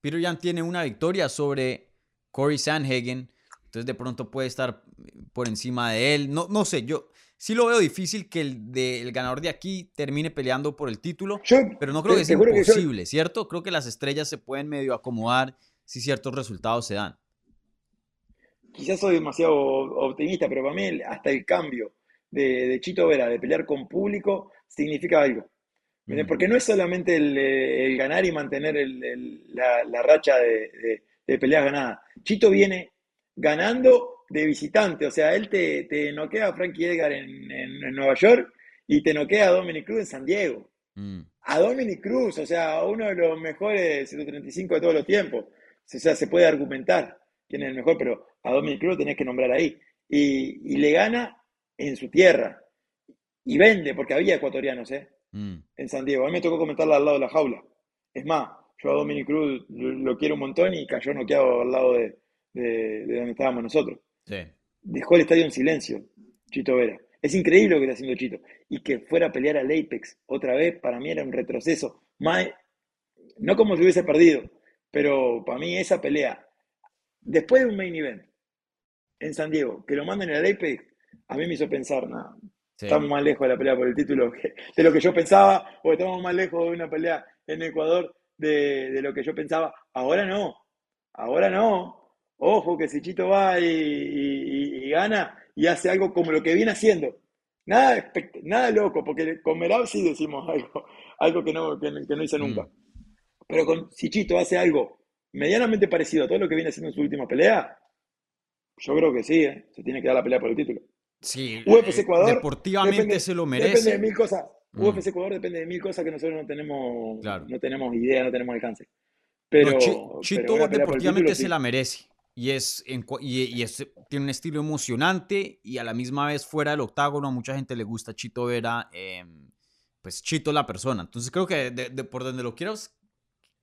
Peter Yan tiene una victoria sobre Corey Sanhagen, entonces de pronto puede estar por encima de él. No, no sé, yo sí lo veo difícil que el, ganador de aquí termine peleando por el título, pero no creo que sea imposible, ¿cierto? Creo que las estrellas se pueden medio acomodar si ciertos resultados se dan. Quizás soy demasiado optimista, pero para mí hasta el cambio de, Chito Vera de pelear con público significa algo. Mm. Porque no es solamente el, ganar y mantener la, racha de, de peleas ganadas. Chito viene ganando de visitante. O sea, él te, te noquea a Frankie Edgar en, Nueva York y te noquea a Dominic Cruz en San Diego. Mm. A Dominic Cruz, o sea, uno de los mejores 135 de todos los tiempos. O sea, se puede argumentar quién es el mejor, pero a Dominic Cruz tenés que nombrar ahí. Y, le gana en su tierra. Y vende, porque había ecuatorianos, ¿eh? Mm. En San Diego. A mí me tocó comentarla al lado de la jaula. Es más, yo a Dominic Cruz lo, quiero un montón y cayó noqueado al lado de, de donde estábamos nosotros. Dejó el estadio en silencio, Chito Vera. Es increíble lo que está haciendo Chito. Y que fuera a pelear al Apex otra vez, para mí era un retroceso. no como si hubiese perdido, pero para mí esa pelea, después de un main event en San Diego, que lo manden al Apex, a mí me hizo pensar, nada, estamos más lejos de la pelea por el título de lo que yo pensaba, o estamos más lejos de una pelea en Ecuador de, de lo que yo pensaba. Ahora no, ahora no. Ojo que si Chito va y, gana y hace algo como lo que viene haciendo. Nada, nada loco, porque con Merab sí decimos *laughs* algo, algo que no, que, no hizo nunca. Mm. Pero con, si Chito hace algo medianamente parecido a todo lo que viene haciendo en su última pelea, yo creo que sí, ¿eh? se tiene que dar la pelea por el título. Sí, UFC Ecuador. Deportivamente se lo merece. Depende de mil cosas. Mm. UFC Ecuador depende de mil cosas que nosotros no tenemos, no tenemos idea, no tenemos alcance. Pero, Chito deportivamente se la merece y, es, y, tiene un estilo emocionante y a la misma vez fuera del octágono a mucha gente le gusta Chito Vera, em, pues Chito la persona. Entonces creo que de, por donde lo quieras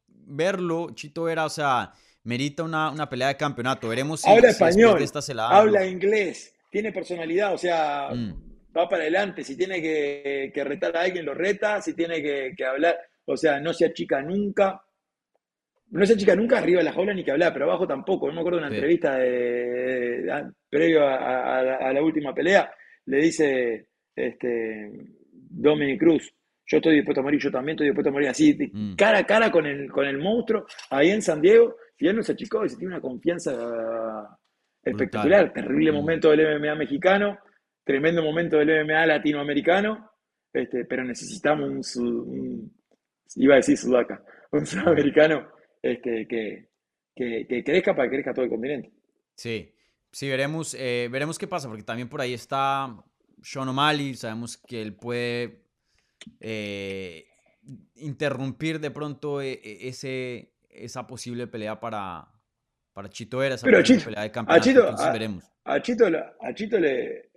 verlo, Chito Vera, o sea, merita una, una pelea de campeonato. Veremos si, habla español, habla inglés, tiene personalidad, o sea, mm. va para adelante. Si tiene que, que, retar a alguien, lo reta, si tiene que, que hablar, o sea, no se achica nunca no esa chica nunca arriba de la jaula ni que hablar, pero abajo tampoco. No me acuerdo de una entrevista de, previo a, la última pelea, le dice este, Dominic Cruz, yo estoy dispuesto a morir, yo también estoy dispuesto a morir así, mm. cara a cara con el, con el monstruo, ahí en San Diego, y él no se achicó y se tiene una confianza espectacular. Terrible mm. momento del MMA mexicano, tremendo momento del MMA latinoamericano, este, pero necesitamos un, iba a decir sudaca, un sudamericano este, que, que, crezca para que crezca todo el continente. Sí, sí, veremos, eh, veremos qué pasa, porque también por ahí está Sean O'Malley, sabemos que él puede eh, interrumpir de pronto eh, ese, esa posible pelea para, para Chito Era, esa Pero pelea de campeonato, a Chito, veremos. A Chito, a Chito le,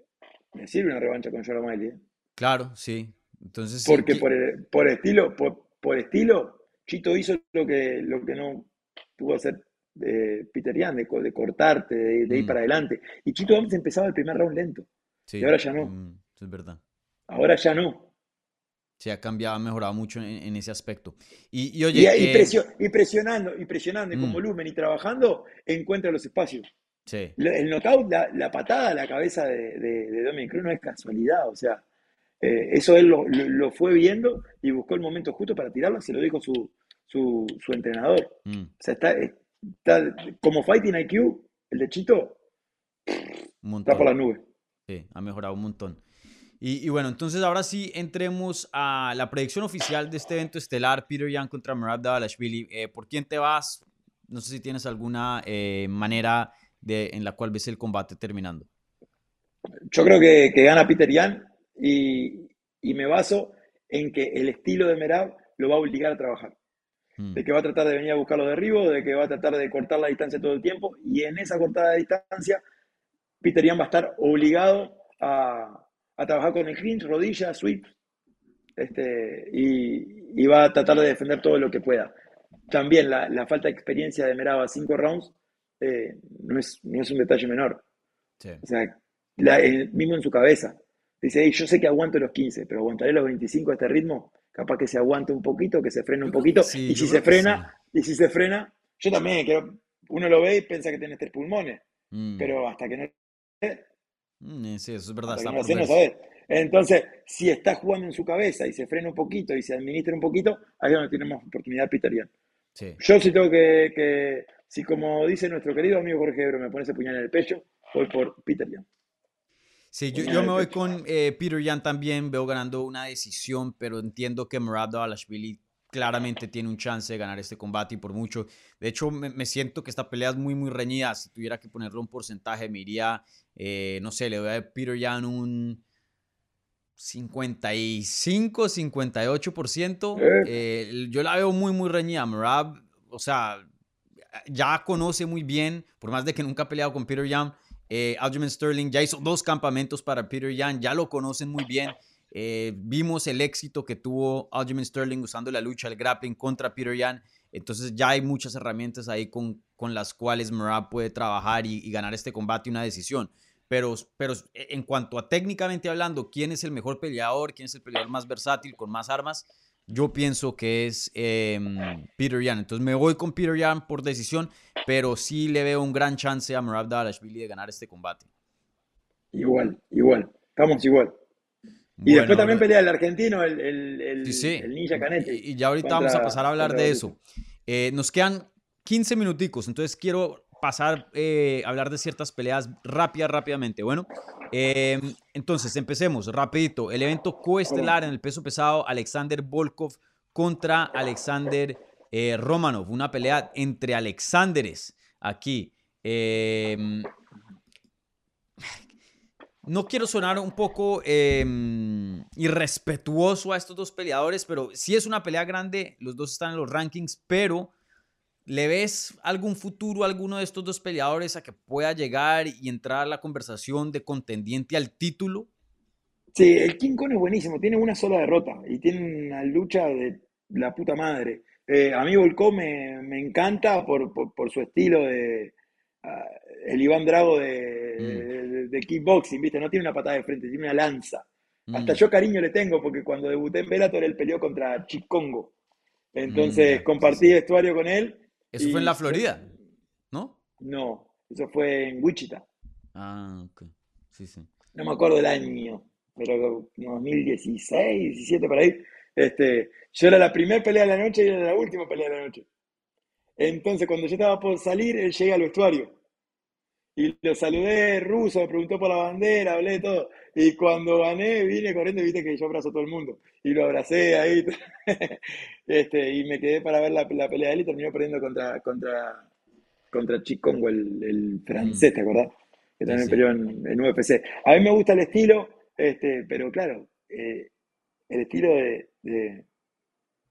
le, sirve una revancha con Sean O'Malley. Claro, sí. Entonces, Porque por, por estilo, por, estilo, Chito hizo lo que, lo que no pudo hacer eh, Peter Yan, de, cortarte, de, ir mm. para adelante. Y Chito antes empezaba el primer round lento. y ahora ya no. Mm, es verdad. Ahora ya no. Se ha cambiado, ha mejorado mucho en, ese aspecto. Y, y oye. Y, presionando, y presionando, con mm. volumen y trabajando, encuentra los espacios. Sí. El knockout, la, patada a la cabeza de, de, Dominic Cruz no es casualidad, o sea, eh, eso él lo, fue viendo y buscó el momento justo para tirarlo, se lo dijo su, su, entrenador. Mm. O sea, está, está, como Fighting IQ, el de Chito, está por la nube. Sí, ha mejorado un montón. Y, bueno, entonces ahora sí entremos a la predicción oficial de este evento estelar, Peter Yan contra Merab Davalashvili. Eh, ¿Por quién te vas? No sé si tienes alguna eh, manera de, en la cual ves el combate terminando. Yo creo que, gana Peter Yan y, me baso en que el estilo de Merab lo va a obligar a trabajar. Hmm. De que va a tratar de venir a buscar los derribos, de que va a tratar de cortar la distancia todo el tiempo y en esa cortada de distancia Peter Yan va a estar obligado a, a trabajar con el clinch, rodilla, sweep, este, y, va a tratar de defender todo lo que pueda. También la, falta de experiencia de Meraba cinco rounds eh, no, es, no es un detalle menor. O sea, mismo en su cabeza. Dice, yo sé que aguanto los 15, pero aguantaré los 25 a este ritmo. Capaz que se aguante un poquito, que se frene un poquito. y si se frena, y si se frena, yo también, quiero, uno lo ve y piensa que tiene tres pulmones. Mm. Pero hasta que no Mm, sí, eso es verdad. Entonces, si está jugando en su cabeza y se frena un poquito y se administra un poquito, ahí es donde tenemos oportunidad Peter Sí. Yo sí tengo que, si como dice nuestro querido amigo Jorge Ebro, me pone ese puñal en el pecho, voy por Peter. Sí, yo, me voy con eh, Peter Yan también, veo ganando una decisión, pero entiendo que Murad Alashvili claramente tiene un chance de ganar este combate y por mucho. De hecho, me, siento que esta pelea es muy, muy reñida. Si tuviera que ponerle un porcentaje, me iría, eh, no sé, le doy a Peter Yan un 55, 58%. Eh, yo la veo muy, muy reñida. Merab, o sea, ya conoce muy bien, por más de que nunca ha peleado con Peter Yan. Eh, Aljamain Sterling ya hizo dos campamentos para Peter Yan, ya lo conocen muy bien. Eh, vimos el éxito que tuvo Aljamain Sterling usando la lucha, el grappling contra Peter Yan. Entonces ya hay muchas herramientas ahí con, con las cuales Merab puede trabajar y, ganar este combate una decisión. Pero, pero en cuanto a técnicamente hablando, quién es el mejor peleador, quién es el peleador más versátil, con más armas, yo pienso que es em, Peter Yan. Entonces me voy con Peter Yan por decisión, pero sí le veo un gran chance a Merab Dalashvili de ganar este combate. Igual, igual. Estamos igual. Y después también pelea el argentino, el, el, el, Ninja Canete. Y, ya ahorita vamos a pasar a hablar de eso. Eh, nos quedan 15 minuticos, entonces quiero pasar eh, a hablar de ciertas peleas rápidas, rápidamente. Bueno, em, entonces empecemos rapidito. El evento coestelar en el peso pesado, Alexander Volkov contra Alexander eh, Romanov. Una pelea entre Alexanderes aquí. Eh, no quiero sonar un poco em, irrespetuoso a estos dos peleadores, pero sí es una pelea grande, los dos están en los rankings, pero ¿le ves algún futuro a alguno de estos dos peleadores a que pueda llegar y entrar a la conversación de contendiente al título? Sí, el King Kong es buenísimo, tiene una sola derrota y tiene una lucha de la puta madre. Eh, a mí Volkó me, encanta por, su estilo de... Ah, el Iván Drago de, mm de, kickboxing, ¿viste? No tiene una patada de frente, tiene una lanza. Hasta mm. yo cariño le tengo porque cuando debuté en Bellator él peleó contra Chicongo. Entonces mm, compartí vestuario con él. Eso fue en la Florida, ¿no? No, eso fue en Wichita. Ah, ok. Sí, sí. No me acuerdo del año, pero 2016, 17 por ahí. Este, yo era la primera pelea de la noche y era la última pelea de la noche. Entonces, cuando yo estaba por salir, él llega al vestuario. Y lo saludé ruso, me preguntó por la bandera, hablé de todo. Y cuando gané, vine corriendo y viste que yo abrazo a todo el mundo. Y lo abracé ahí. *laughs* este, y me quedé para ver la, pelea de él y terminó perdiendo contra, contra, contra Chicongo, el, el francés, ¿te acordás? Que también peleó en, UFC. A mí me gusta el estilo, este, pero claro, eh, el estilo de,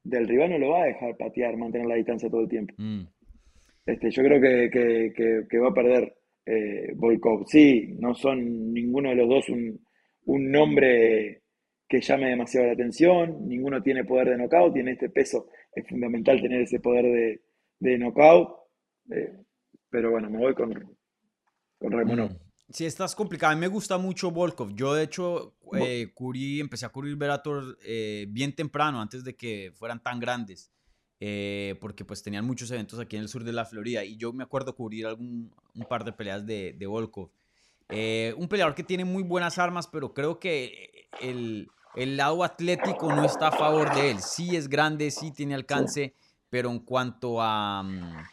del rival no lo va a dejar patear, mantener la distancia todo el tiempo. Mm. Este, yo creo que, que va a perder eh, Volkov. Sí, no son ninguno de los dos un, nombre que llame demasiado la atención, ninguno tiene poder de knockout, tiene este peso, es fundamental tener ese poder de, de knockout, eh, pero bueno, me voy con, con Ramonov. Mm. Sí, estás complicado. A mí me gusta mucho Volkov. Yo, de hecho, eh, empecé a cubrir Verator eh, bien temprano, antes de que fueran tan grandes. Eh, porque pues tenían muchos eventos aquí en el sur de la Florida. Y yo me acuerdo cubrir algún, un par de peleas de, de Volkov. Eh, un peleador que tiene muy buenas armas, pero creo que el, el, lado atlético no está a favor de él. Sí es grande, sí tiene alcance, pero en cuanto a... Mm,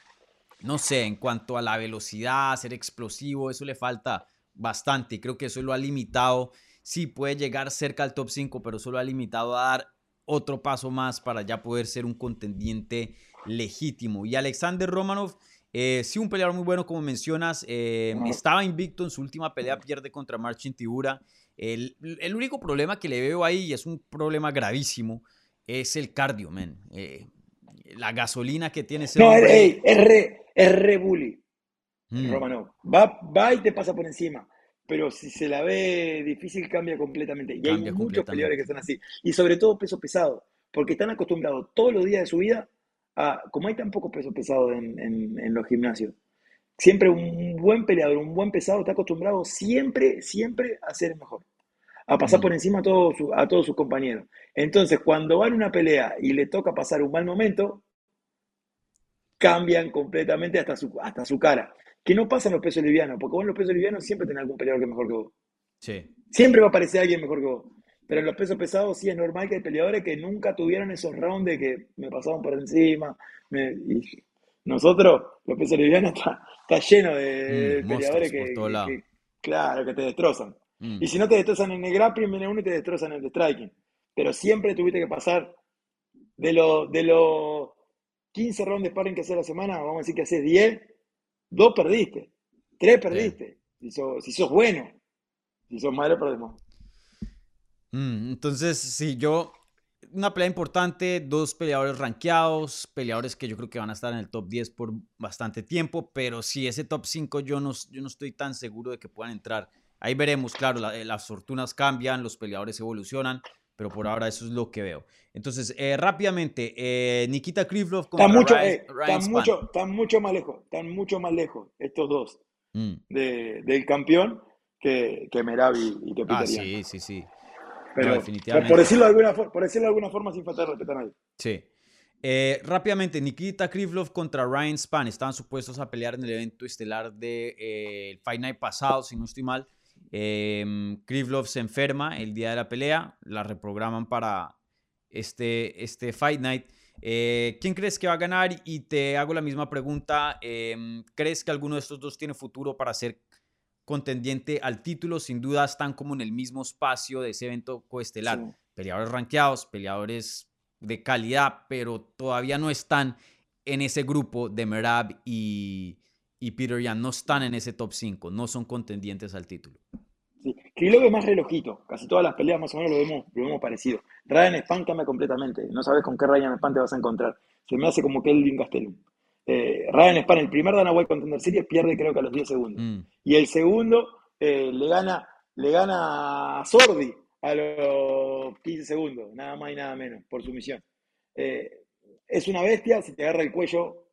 no sé, en cuanto a la velocidad, ser explosivo, eso le falta bastante y creo que eso lo ha limitado. Sí, puede llegar cerca al top 5, pero eso lo ha limitado a dar otro paso más para ya poder ser un contendiente legítimo. Y Alexander Romanov, eh, sí, un peleador muy bueno, como mencionas. Eh, estaba invicto en su última pelea, pierde contra Marcin Tibura. El, el, único problema que le veo ahí, y es un problema gravísimo, es el cardio, man. Eh, la gasolina que tiene ese No, es, re, es re bully. Mm. Romanov. Va, va y te pasa por encima. Pero si se la ve difícil, cambia completamente. Y hay muchos peleadores que son así. Y sobre todo peso pesado. Porque están acostumbrados todos los días de su vida a. Como hay tan poco peso pesado en, en, los gimnasios, siempre un buen peleador, un buen pesado, está acostumbrado siempre, siempre a ser mejor. A pasar mm. por encima a todos, a todos sus compañeros. Entonces, cuando van a una pelea y le toca pasar un mal momento, cambian completamente hasta su, hasta su cara. Que no pasa en los pesos livianos, porque vos en los pesos livianos siempre tenés algún peleador que es mejor que vos. Sí. Siempre va a aparecer alguien mejor que vos. Pero en los pesos pesados sí es normal que hay peleadores que nunca tuvieron esos rounds de que me pasaban por encima. nosotros, los pesos livianos, *laughs* está, lleno de, mm, peleadores que, claro, que te destrozan. Mm. Y si no te destrozan en el grappling, viene uno y te destrozan en el striking. Pero siempre tuviste que pasar de los de lo 15 rounds de sparring que haces la semana, vamos a decir que haces 10, dos perdiste, tres perdiste. Si sos, bueno, si sos malo, perdemos. Mm, entonces, sí, yo, una pelea importante, dos peleadores rankeados, peleadores que yo creo que van a estar en el top 10 por bastante tiempo, pero si ese top 5 yo no, yo no estoy tan seguro de que puedan entrar. Ahí veremos, claro, las fortunas cambian, los peleadores evolucionan, pero por ahora eso es lo que veo. Entonces, eh, rápidamente, eh, Nikita Krivlov contra mucho, eh, están mucho, están mucho más lejos, están mucho más lejos estos dos mm. de, del campeón que, que Meravi y que Peter Ah, sí, sí, sí. Pero, definitivamente. Por, decirlo de alguna, por decirlo de alguna forma, sin faltar respeto a nadie. Sí. rápidamente, Nikita Krivlov contra Ryan Span estaban supuestos a pelear en el evento estelar del de, Fight Night pasado, si no estoy mal. Eh, Krivlov se enferma el día de la pelea, la reprograman para este, este Fight Night. Eh, ¿Quién crees que va a ganar? Y te hago la misma pregunta. Em, ¿Crees que alguno de estos dos tiene futuro para ser contendiente al título? Sin duda están como en el mismo espacio de ese evento coestelar. Peleadores rankeados, peleadores de calidad, pero todavía no están en ese grupo de Merab y, y Peter Yan no están en ese top 5, no son contendientes al título. Sí. Krylov es más relojito, casi todas las peleas más o menos lo vemos, lo vemos parecido. Ryan Span cambia completamente, no sabes con qué Ryan Span te vas a encontrar. Se me hace como que el Gastelum. Eh, Ryan Span, el primer Dana White Contender Series, pierde creo que a los 10 segundos. Mm. Y el segundo eh, le gana le gana a Sordi a los 15 segundos, nada más y nada menos, por sumisión. Eh, es una bestia, si te agarra el cuello,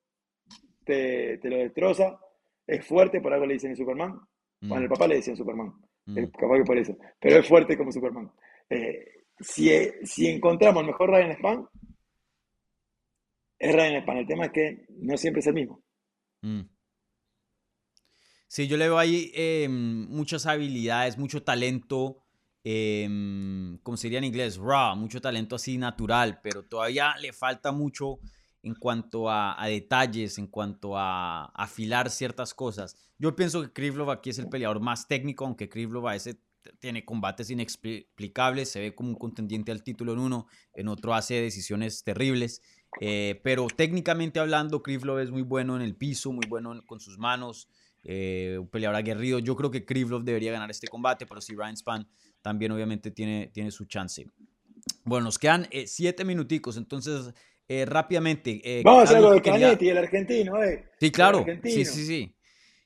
te, lo destroza. Es fuerte, por algo le dicen Superman. Bueno, el mm. papá le decían Superman. Mm. capaz que por eso. Pero es fuerte como Superman. Eh, si, si encontramos el mejor Ryan Span, es Ryan Span. El tema es que no siempre es el mismo. Mm. Sí, yo le veo ahí em, muchas habilidades, mucho talento, eh, como sería en inglés, raw, mucho talento así natural, pero todavía le falta mucho en cuanto a, detalles, en cuanto a, afilar ciertas cosas. Yo pienso que Krivlov aquí es el peleador más técnico, aunque Krivlov a ese tiene combates inexplicables, se ve como un contendiente al título en uno, en otro hace decisiones terribles. Eh, pero técnicamente hablando, Krivlov es muy bueno en el piso, muy bueno con sus manos, eh, un peleador aguerrido. Yo creo que Krivlov debería ganar este combate, pero si Ryan Span también obviamente tiene, tiene su chance. Bueno, nos quedan eh, siete minuticos, entonces eh, rápidamente. Vamos a hacer algo de Canetti, el argentino, eh. Sí, claro. Sí, sí, sí.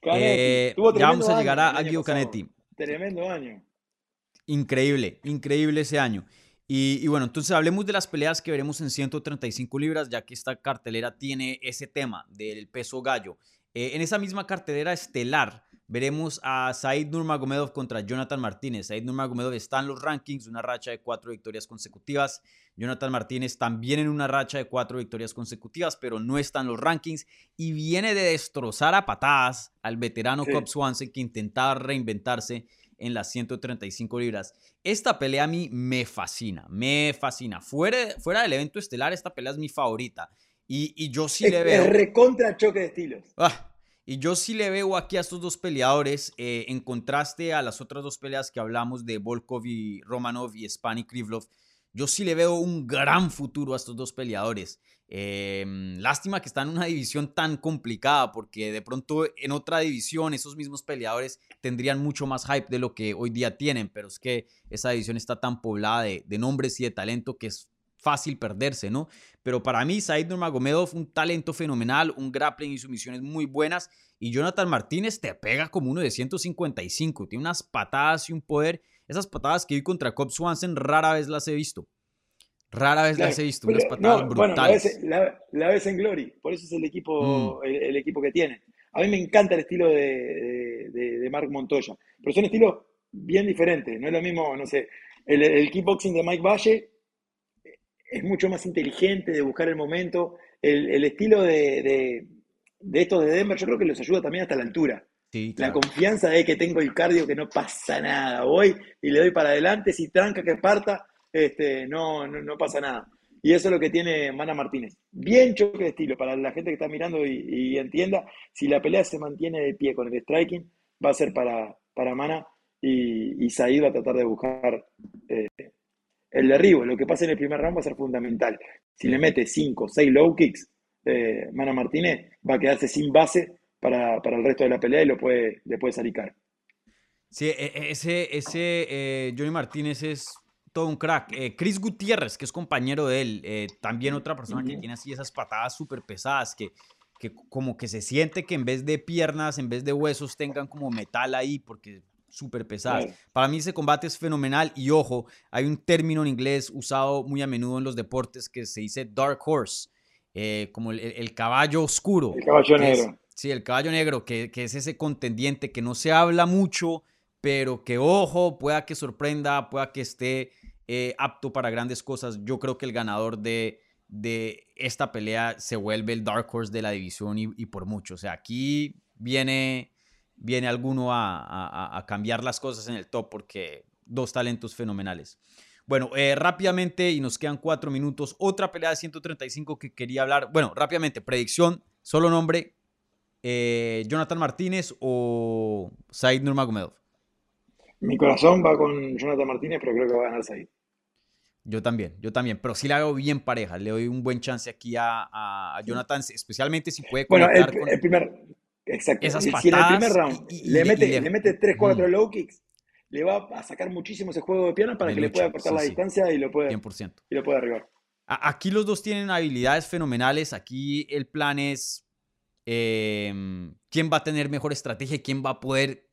Ya vamos a llegar a, Guido Canetti. Tremendo año. Increíble, increíble ese año. Y, bueno, entonces hablemos de las peleas que veremos en 135 libras, ya que esta cartelera tiene ese tema del peso gallo. Eh, en esa misma cartelera estelar veremos a Said Nurmagomedov contra Jonathan Martínez. Said Nurmagomedov está en los rankings, una racha de cuatro victorias consecutivas. Jonathan Martínez también en una racha de cuatro victorias consecutivas, pero no está en los rankings y viene de destrozar a patadas al veterano Cobb Swanson que intentaba reinventarse en las 135 libras. Esta pelea a mí me fascina, me fascina. Fuera, fuera del evento estelar, esta pelea es mi favorita. Y, y yo sí le veo... Es recontra choque de estilos. Ah, y yo sí le veo aquí a estos dos peleadores, eh, en contraste a las otras dos peleas que hablamos de Volkov y Romanov y Spani Krivlov, yo sí le veo un gran futuro a estos dos peleadores. Em, lástima que están en una división tan complicada, porque de pronto en otra división esos mismos peleadores tendrían mucho más hype de lo que hoy día tienen, pero es que esa división está tan poblada de, nombres y de talento que es fácil perderse, ¿no? Pero para mí, Said Nurmagomedov un talento fenomenal, un grappling y sumisiones muy buenas. Y Jonathan Martínez te pega como uno de 155. Tiene unas patadas y un poder. Esas patadas que vi contra Cobb Swanson rara vez las he visto. Rara vez las he visto, unas patadas brutales. la, ves, en Glory, por eso es el equipo, mm. el, equipo que tiene. A mí me encanta el estilo de, de, Mark Montoya, pero son estilos bien diferentes. No es lo mismo, no sé, el, el kickboxing de Mike Valle es mucho más inteligente de buscar el momento. El, estilo de, de, estos de Denver, yo creo que los ayuda también hasta la altura. La confianza de que tengo el cardio, que no pasa nada. Voy y le doy para adelante, si tranca que parta, este, no, no, pasa nada. Y eso es lo que tiene Mana Martínez. Bien choque de estilo para la gente que está mirando y, entienda. Si la pelea se mantiene de pie con el striking, va a ser para, para Mana y, y Said va a tratar de buscar eh, el derribo. Lo que pasa en el primer round va a ser fundamental. Si le mete 5 o 6 low kicks, eh, Mana Martínez va a quedarse sin base para, el resto de la pelea y lo puede, le puede salir caro. Sí, e, e, ese, ese eh, Johnny Martínez es todo un crack. Eh, Chris Gutiérrez, que es compañero de él, eh, también otra persona que tiene así esas patadas súper pesadas, que, que como que se siente que en vez de piernas, en vez de huesos, tengan como metal ahí, porque súper pesadas. Para mí ese combate es fenomenal y ojo, hay un término en inglés usado muy a menudo en los deportes que se dice dark horse, eh, como el, caballo oscuro. El caballo negro. sí, el caballo negro, que, que es ese contendiente que no se habla mucho, pero que ojo, pueda que sorprenda, pueda que esté eh, apto para grandes cosas. Yo creo que el ganador de, de esta pelea se vuelve el Dark Horse de la división y, por mucho. O sea, aquí viene, viene alguno a, cambiar las cosas en el top porque dos talentos fenomenales. Bueno, eh, rápidamente, y nos quedan cuatro minutos, otra pelea de 135 que quería hablar. Bueno, rápidamente, predicción, solo nombre, eh, Jonathan Martínez o Said Nurmagomedov. Mi corazón va con Jonathan Martínez, pero creo que va a ganar Said. Yo también, yo también, pero sí la veo bien pareja. Le doy un buen chance aquí a, a Jonathan, especialmente si puede Bueno, el, primer, exacto. Esas si en el primer round le, mete, le, mete 3, 4 low kicks, le va a sacar muchísimo ese juego de piernas para que le pueda cortar la distancia y lo pueda, 100%. y lo pueda arribar. Aquí los dos tienen habilidades fenomenales. Aquí el plan es em, quién va a tener mejor estrategia, quién va a poder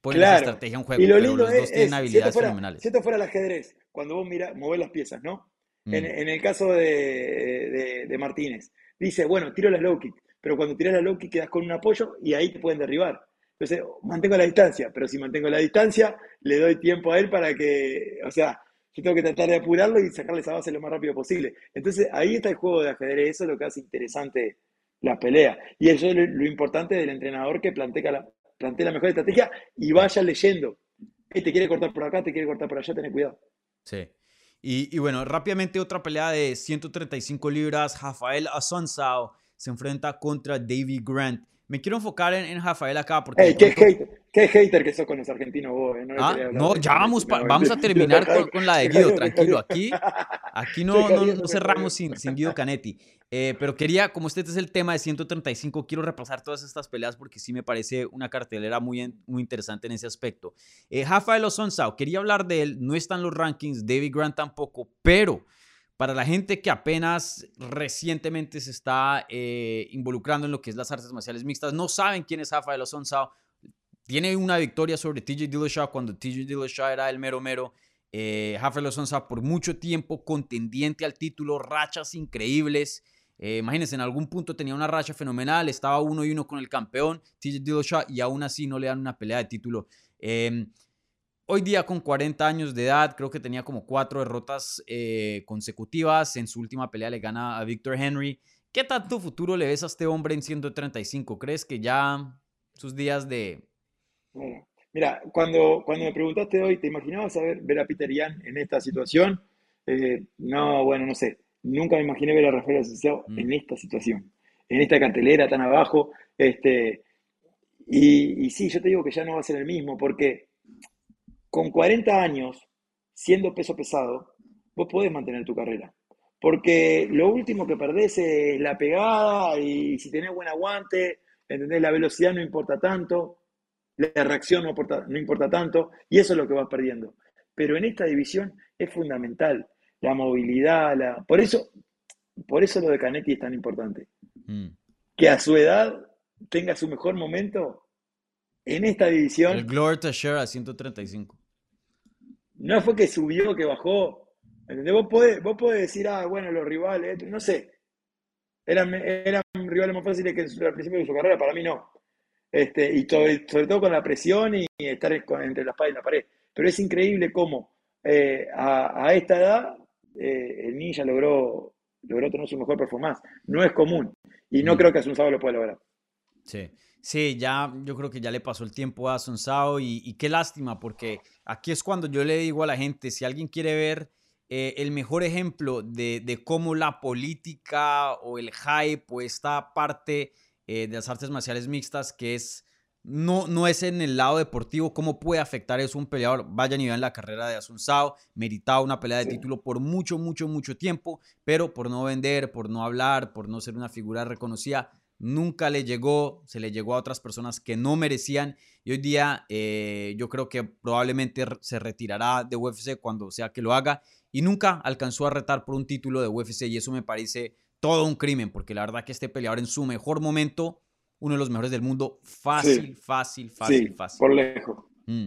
poner claro. estrategia en juego. Y lo lindo pero los dos tienen habilidades fenomenales. Si esto fuera el ajedrez, cuando vos mira, movés las piezas, ¿no? En, mm. el caso de, Martínez, dice, bueno, tiro la low kick, pero cuando tiras la low kick quedas con un apoyo y ahí te pueden derribar. Entonces, mantengo la distancia, pero si mantengo la distancia, le doy tiempo a él para que, o sea, yo tengo que tratar de apurarlo y sacarle esa base lo más rápido posible. Entonces, ahí está el juego de ajedrez, eso es lo que hace interesante la pelea. Y eso es lo, importante del entrenador que plantea la, plantea la mejor estrategia y vaya leyendo. te quiere cortar por acá, te quiere cortar por allá, ten cuidado. Sí. Y, bueno, rápidamente otra pelea de 135 libras. Rafael Asonsao se enfrenta contra Davy Grant. Me quiero enfocar en, Rafael acá porque... qué, hater, qué hater que sos con los argentinos vos. Eh, no, ah, no ya vamos, vamos a terminar con, la de Guido, tranquilo. Aquí, aquí *laughs* no, no, cerramos sin, sin Guido Canetti. Eh, pero quería, como este es el tema de 135, quiero repasar todas estas peleas porque sí me parece una cartelera muy, muy interesante en ese aspecto. Eh, Rafael Osonsao, quería hablar de él, no están los rankings, David Grant tampoco, pero para la gente que apenas recientemente se está eh, involucrando en lo que es las artes marciales mixtas, no saben quién es Rafael Osonsao. Tiene una victoria sobre TJ Dillashaw cuando TJ Dillashaw era el mero mero. Eh, Sonsa por mucho tiempo contendiente al título, rachas increíbles. Eh, imagínense, en algún punto tenía una racha fenomenal, estaba uno y uno con el campeón, TJ Dillashaw, y aún así no le dan una pelea de título. Em, hoy día con 40 años de edad, creo que tenía como cuatro derrotas eh, consecutivas. En su última pelea le gana a Victor Henry. ¿Qué tanto futuro le ves a este hombre en 135? ¿Crees que ya sus días de... mira, cuando, cuando me preguntaste hoy, ¿te imaginabas ver a Peter Yan en esta situación? Eh, no, bueno, no sé nunca me imaginé ver a Rafael Asociado mm. en esta situación, en esta cartelera tan abajo. Este, y, y, sí, yo te digo que ya no va a ser el mismo, porque con 40 años, siendo peso pesado, vos podés mantener tu carrera. Porque lo último que perdés es la pegada y si tenés buen aguante, ¿entendés? La velocidad no importa tanto, la reacción no importa, no importa tanto, y eso es lo que vas perdiendo. Pero en esta división es fundamental la movilidad, la... Por eso, por eso lo de Canetti es tan importante. Mm. Que a su edad tenga su mejor momento en esta división. El Glory Share a 135. No fue que subió, que bajó. Vos podés, vos podés decir, ah, bueno, los rivales, no sé. Eran, eran rivales más fáciles que al principio de su carrera, para mí no. Este, y sobre todo con la presión y estar entre la espada y la pared. Pero es increíble cómo eh, a, a, esta edad eh, el ninja logró, logró tener su mejor performance. No es común. Y no mm. creo que Asunsao lo pueda lograr. Sí. Sí, ya yo creo que ya le pasó el tiempo a Asunsao y, y qué lástima, porque aquí es cuando yo le digo a la gente, si alguien quiere ver eh, el mejor ejemplo de, de, cómo la política o el hype o esta parte eh, de las artes marciales mixtas, que es no, no es en el lado deportivo cómo puede afectar eso un peleador. Vaya ni en la carrera de Asunsao, meritaba una pelea de título por mucho, mucho, mucho tiempo, pero por no vender, por no hablar, por no ser una figura reconocida, nunca le llegó, se le llegó a otras personas que no merecían y hoy día eh, yo creo que probablemente se retirará de UFC cuando sea que lo haga y nunca alcanzó a retar por un título de UFC y eso me parece todo un crimen porque la verdad que este peleador en su mejor momento uno de los mejores del mundo. Fácil, fácil, fácil, fácil. Por lejos. Mm.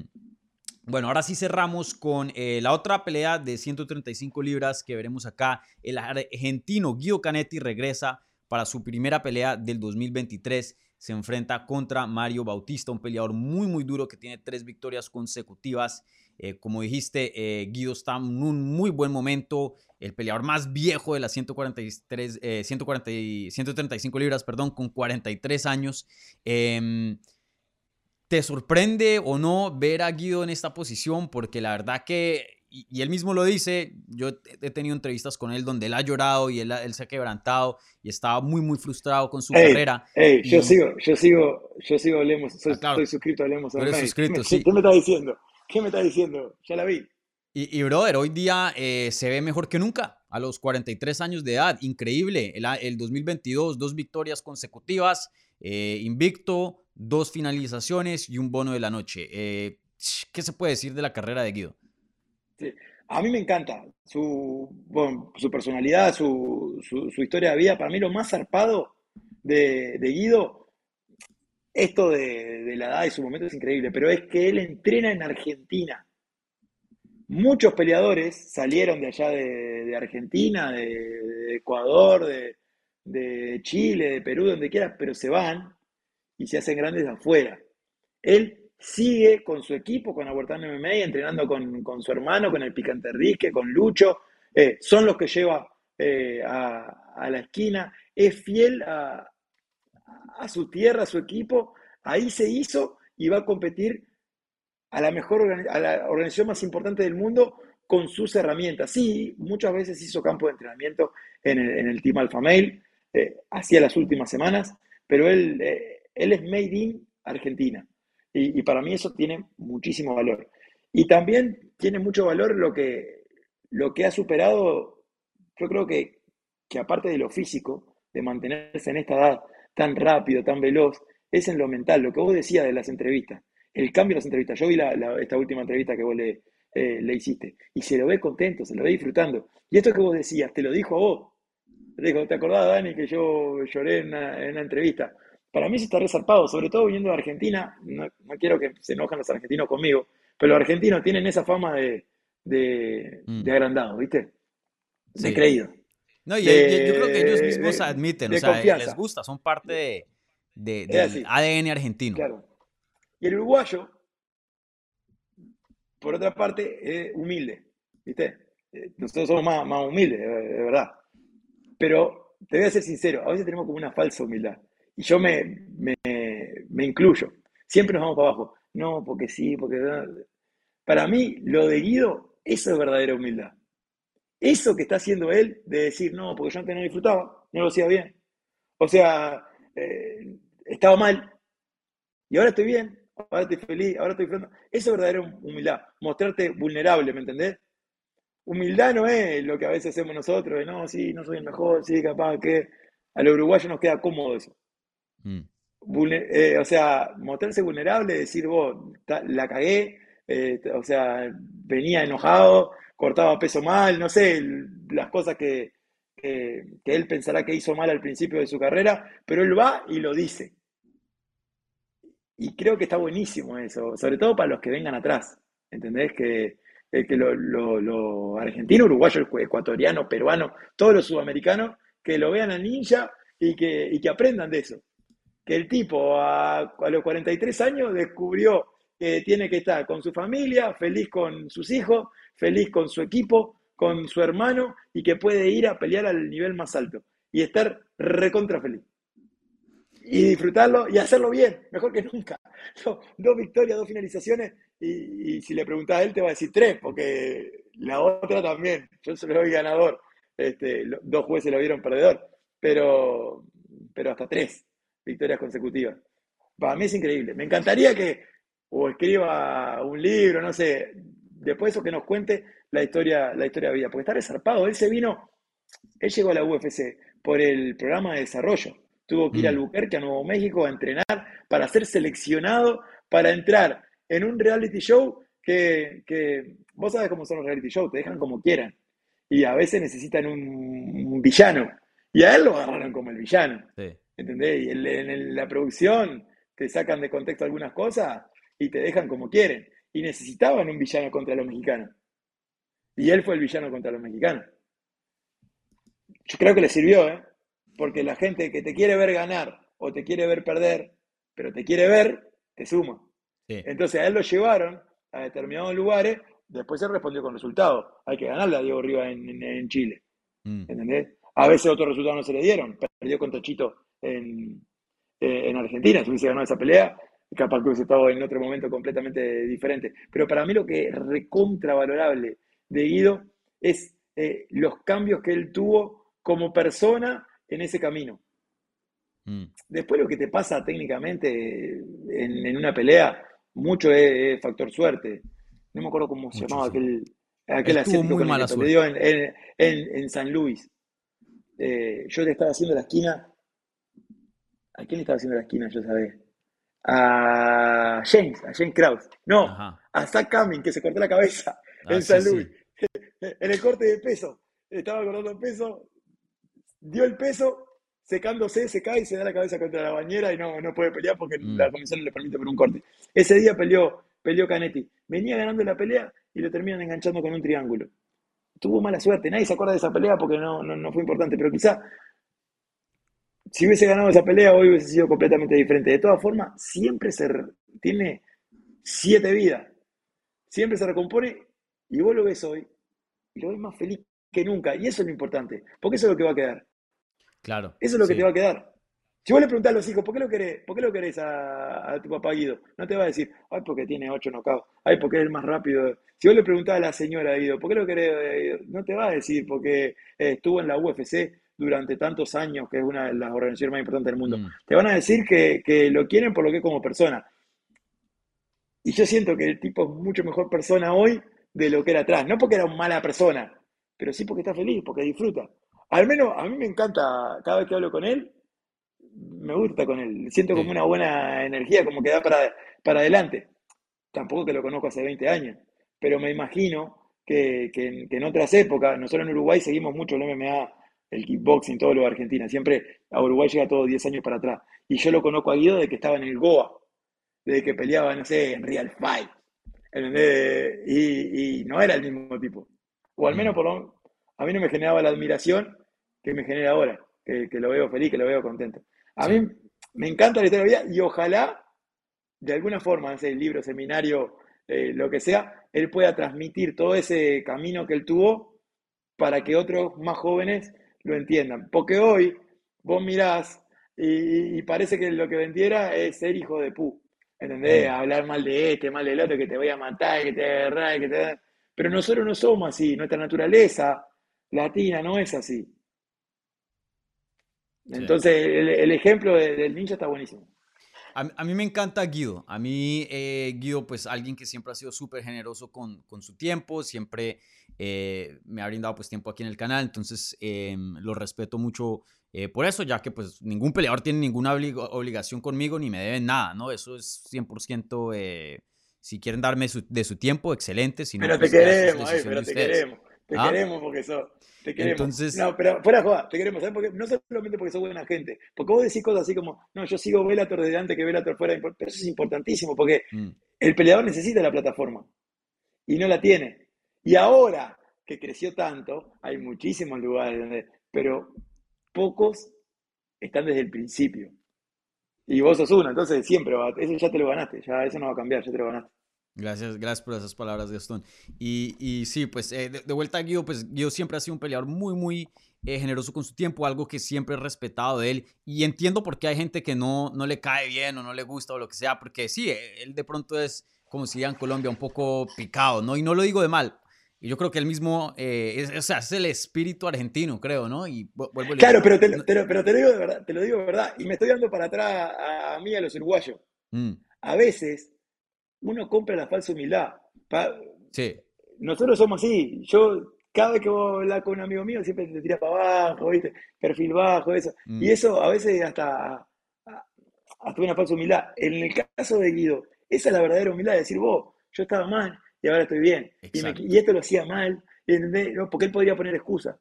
Bueno, ahora sí cerramos con eh, la otra pelea de 135 libras que veremos acá. El argentino Guido Canetti regresa para su primera pelea del 2023. Se enfrenta contra Mario Bautista, un peleador muy, muy duro que tiene tres victorias consecutivas. Eh, como dijiste, eh, Guido está en un muy buen momento el peleador más viejo de las 143, 140, 135 libras, perdón, con 43 años. Em, ¿Te sorprende o no ver a Guido en esta posición? Porque la verdad que, y, él mismo lo dice, yo he tenido entrevistas con él donde él ha llorado y él, él se ha quebrantado y estaba muy, muy frustrado con su carrera. yo sigo, yo sigo, yo sigo Lemos, soy, ah, suscrito a Lemos. suscrito, sí. ¿Qué me está diciendo? ¿Qué me está diciendo? Ya la vi. Y, brother, hoy día eh, se ve mejor que nunca, a los 43 años de edad, increíble. El, el 2022, dos victorias consecutivas, eh, invicto, dos finalizaciones y un bono de la noche. Eh, ¿Qué se puede decir de la carrera de Guido? Sí. A mí me encanta su, su personalidad, su, su, historia de vida. Para mí lo más zarpado de, de Guido, esto de, de la edad y su momento es increíble, pero es que él entrena en Argentina muchos peleadores salieron de allá de, Argentina, de, Ecuador, de, Chile, de Perú, donde quiera, pero se van y se hacen grandes afuera. Él sigue con su equipo, con Abortando MMA, entrenando con, su hermano, con el Picante Rique, con Lucho. Eh, son los que lleva eh, a, la esquina. Es fiel a, a su tierra, a su equipo. Ahí se hizo y va a competir a la mejor a la organización más importante del mundo con sus herramientas. Sí, muchas veces hizo campo de entrenamiento en el, Team Alpha Mail, eh, hacía las últimas semanas, pero él, eh, él es made in Argentina. Y, para mí eso tiene muchísimo valor. Y también tiene mucho valor lo que, lo que ha superado, yo creo que, que aparte de lo físico, de mantenerse en esta edad tan rápido, tan veloz, es en lo mental, lo que vos decías de las entrevistas el cambio en las entrevistas. Yo vi esta última entrevista que vos le, eh, le, hiciste y se lo ve contento, se lo ve disfrutando. Y esto que vos decías, te lo dijo a vos. Te, dijo, ¿te acordás, Dani, que yo lloré en una, entrevista? Para mí se está resarpado, sobre todo viniendo de Argentina. No, quiero que se enojen los argentinos conmigo, pero los argentinos tienen esa fama de, de, mm. de agrandado, ¿viste? De creído. No, y yo creo que ellos mismos admiten, o sea, les gusta, son parte de, del ADN argentino. Claro. Y el uruguayo, por otra parte, es humilde, ¿viste? Eh, nosotros somos más, más humildes, de verdad. Pero te voy a ser sincero, a veces tenemos como una falsa humildad. Y yo me, me, me incluyo. Siempre nos vamos para abajo. No, porque sí, porque... Para mí, lo de Guido, eso es verdadera humildad. Eso que está haciendo él de decir, no, porque yo antes no disfrutaba, no lo hacía bien. O sea, eh, estaba mal y ahora estoy bien, ahora estoy feliz, ahora estoy disfrutando. Eso es verdadera humildad, mostrarte vulnerable, ¿me entendés? Humildad no es lo que a veces hacemos nosotros, de no, sí, no soy el mejor, sí, capaz que a los uruguayos nos queda cómodo eso. Mm. Eh, o sea, mostrarse vulnerable, decir, vos, la cagué, eh, o sea, venía enojado, cortaba peso mal, no sé, las cosas que, que, él pensará que hizo mal al principio de su carrera, pero él va y lo dice. Y creo que está buenísimo eso, sobre todo para los que vengan atrás, ¿entendés? Que, eh, que lo, lo, argentino, ecuatoriano, peruano, todos los sudamericanos, que lo vean a ninja y que, y que aprendan de eso. Que el tipo a, a los 43 años descubrió que tiene que estar con su familia, feliz con sus hijos, feliz con su equipo, con su hermano y que puede ir a pelear al nivel más alto y estar recontra feliz. Y disfrutarlo y hacerlo bien, mejor que nunca. *laughs* dos victorias, dos finalizaciones y, si le preguntas a él te va a decir tres, porque la otra también. Yo se lo doy ganador. Este, dos jueces lo vieron perdedor, pero, pero hasta tres victorias consecutivas. Para mí es increíble. Me encantaría que o escriba un libro, no sé, después eso que nos cuente la historia, la historia de vida, porque está resarpado. Él se vino, él llegó a la UFC por el programa de desarrollo. Tuvo que ir a mm. Albuquerque, a Nuevo México, a entrenar para ser seleccionado, para entrar en un reality show que, vos sabes cómo son los reality shows, te dejan como quieran. Y a veces necesitan un, villano. Y a él lo agarraron como el villano. ¿Entendés? Y en la producción te sacan de contexto algunas cosas y te dejan como quieren. Y necesitaban un villano contra los mexicanos. Y él fue el villano contra los mexicanos. Yo creo que le sirvió, ¿eh? Porque la gente que te quiere ver ganar o te quiere ver perder, pero te quiere ver, te suma. Entonces a él lo llevaron a determinados lugares, después se respondió con resultados. Hay que ganarle a Diego Rivas en, Chile. Mm. ¿Entendés? A veces otros resultados no se le dieron. Perdió con Tochito en, eh, en Argentina. Si hubiese ganado esa pelea, capaz que hubiese estado en otro momento completamente diferente. Pero para mí lo que es recontravalorable de Guido es eh, los cambios que él tuvo como persona en ese camino. Mm. Después lo que te pasa técnicamente en, una pelea, mucho es, factor suerte. No me acuerdo cómo se llamaba aquel, aquel asiático que le dio en, San Luis. Eh, yo le estaba haciendo la esquina. ¿A quién le estaba haciendo la esquina? Yo sabía a James, a James Krause. No, a Zach Cumming, que se cortó la cabeza ah, en San Luis. *laughs* en el corte de peso. Estaba cortando el peso, dio el peso, secándose, se cae y se da la cabeza contra la bañera y no, no puede pelear porque mm. la comisión no le permite por un corte. Ese día peleó, peleó Canetti. Venía ganando la pelea y lo terminan enganchando con un triángulo. Tuvo mala suerte, nadie se acuerda de esa pelea porque no, no, no fue importante, pero quizá si hubiese ganado esa pelea, hoy hubiese sido completamente diferente. De todas formas, siempre se tiene siete vidas. Siempre se recompone y vos lo ves hoy y lo ves más feliz que nunca. Y eso es lo importante, porque eso es lo que va a quedar. Claro. Eso es lo que te va a quedar. Si vos le preguntás a los hijos, ¿por qué lo querés, ¿por qué lo querés a, tu papá Guido? No te va a decir, ay, porque tiene ocho knockouts, ay, porque es el más rápido. Si vos le preguntás a la señora Guido, ¿por qué lo querés? No te va a decir, porque estuvo en la UFC durante tantos años, que es una de las organizaciones más importantes del mundo. Mm. Te van a decir que, lo quieren por lo que es como persona. Y yo siento que el tipo es mucho mejor persona hoy de lo que era atrás. No porque era una mala persona, pero sí porque está feliz, porque disfruta. Al menos a mí me encanta, cada vez que hablo con él, me gusta con él. Siento como una buena energía, como que da para, para adelante. Tampoco que lo conozco hace 20 años, pero me imagino que, que, que en otras épocas, nosotros en Uruguay seguimos mucho el MMA el kickboxing, todo lo de Argentina. Siempre a Uruguay llega todo 10 años para atrás. Y yo lo conozco a Guido de que estaba en el Goa, desde que peleaba, no sé, en Real Fight. Y, no era el mismo tipo. O al menos por lo, a mí no me generaba la admiración que me genera ahora, que, lo veo feliz, que lo veo contento. A mí me encanta la historia de la vida y ojalá, de alguna forma, ese libro, seminario, eh, lo que sea, él pueda transmitir todo ese camino que él tuvo para que otros más jóvenes lo entiendan. Porque hoy vos mirás y, parece que lo que vendiera es ser hijo de pu. ¿Entendés? Hablar mal de este, mal del otro, que te voy a matar, que te voy a agarrar, que te Pero nosotros no somos así, nuestra naturaleza latina no es así. Entonces, el, ejemplo del ninja está buenísimo. A, mí me encanta Guido. A mí, eh, Guido, pues alguien que siempre ha sido súper generoso con, con, su tiempo, siempre eh, me ha brindado pues tiempo aquí en el canal, entonces em, lo respeto mucho eh, por eso, ya que pues ningún peleador tiene ninguna obligación conmigo ni me deben nada, ¿no? Eso es 100%, eh, si quieren darme de su tiempo, excelente. Si pero, te queremos, pero te queremos, te ¿Ah? queremos porque sos... Te queremos. Entonces... No, pero fuera joda, te queremos, ¿sabes? Porque, no solamente porque sos buena gente, porque vos decís cosas así como, no, yo sigo Velator desde antes que Velator fuera, pero eso es importantísimo, porque mm. el peleador necesita la plataforma y no la tiene. Y ahora que creció tanto, hay muchísimos lugares donde, pero pocos están desde el principio. Y vos sos uno, entonces siempre va, eso ya te lo ganaste, ya eso no va a cambiar, ya te lo ganaste. Gracias, gracias por esas palabras, Gastón. Y, y sí, pues eh, de, vuelta a Guido, pues Guido siempre ha sido un peleador muy, muy eh, generoso con su tiempo, algo que siempre he respetado de él. Y entiendo por qué hay gente que no, no le cae bien o no le gusta o lo que sea, porque sí, él de pronto es, como si en Colombia, un poco picado, ¿no? Y no lo digo de mal. Y yo creo que él mismo, eh, es, o sea, es el espíritu argentino, creo, ¿no? Y vuelvo claro, pero te, pero te lo digo de verdad, te lo digo de verdad. Y me estoy dando para atrás a, mí, a los uruguayos. Mm. A veces uno compra la falsa humildad. sí. Nosotros somos así. Yo, cada vez que vos hablas con un amigo mío, siempre te tiras para abajo, ¿viste? Perfil bajo, eso. Mm. Y eso a veces hasta, hasta una falsa humildad. En el caso de Guido, esa es la verdadera humildad de decir, vos, yo estaba mal y ahora estoy bien. Y, esto lo hacía mal, No, porque él podría poner excusa.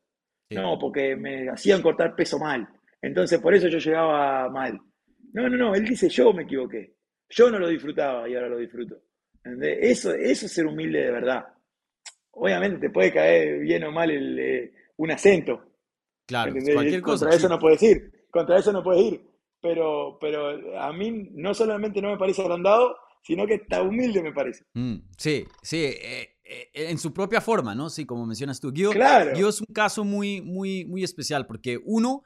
No, porque me hacían cortar peso mal. Entonces, por eso yo llegaba mal. No, no, no, él dice, yo me equivoqué. Yo no lo disfrutaba y ahora lo disfruto. Eso, eso es ser humilde de verdad. Obviamente te puede caer bien o mal el, eh, un acento. Claro, cualquier cosa. Contra eso no puedes ir. Contra eso no puedes ir. Pero, pero a mí no solamente no me parece agrandado, sino que está humilde, me parece. Mm, sí, sí, eh, eh, en su propia forma, ¿no? Sí, como mencionas tú. Guido, claro. es un caso muy, muy, muy especial porque uno,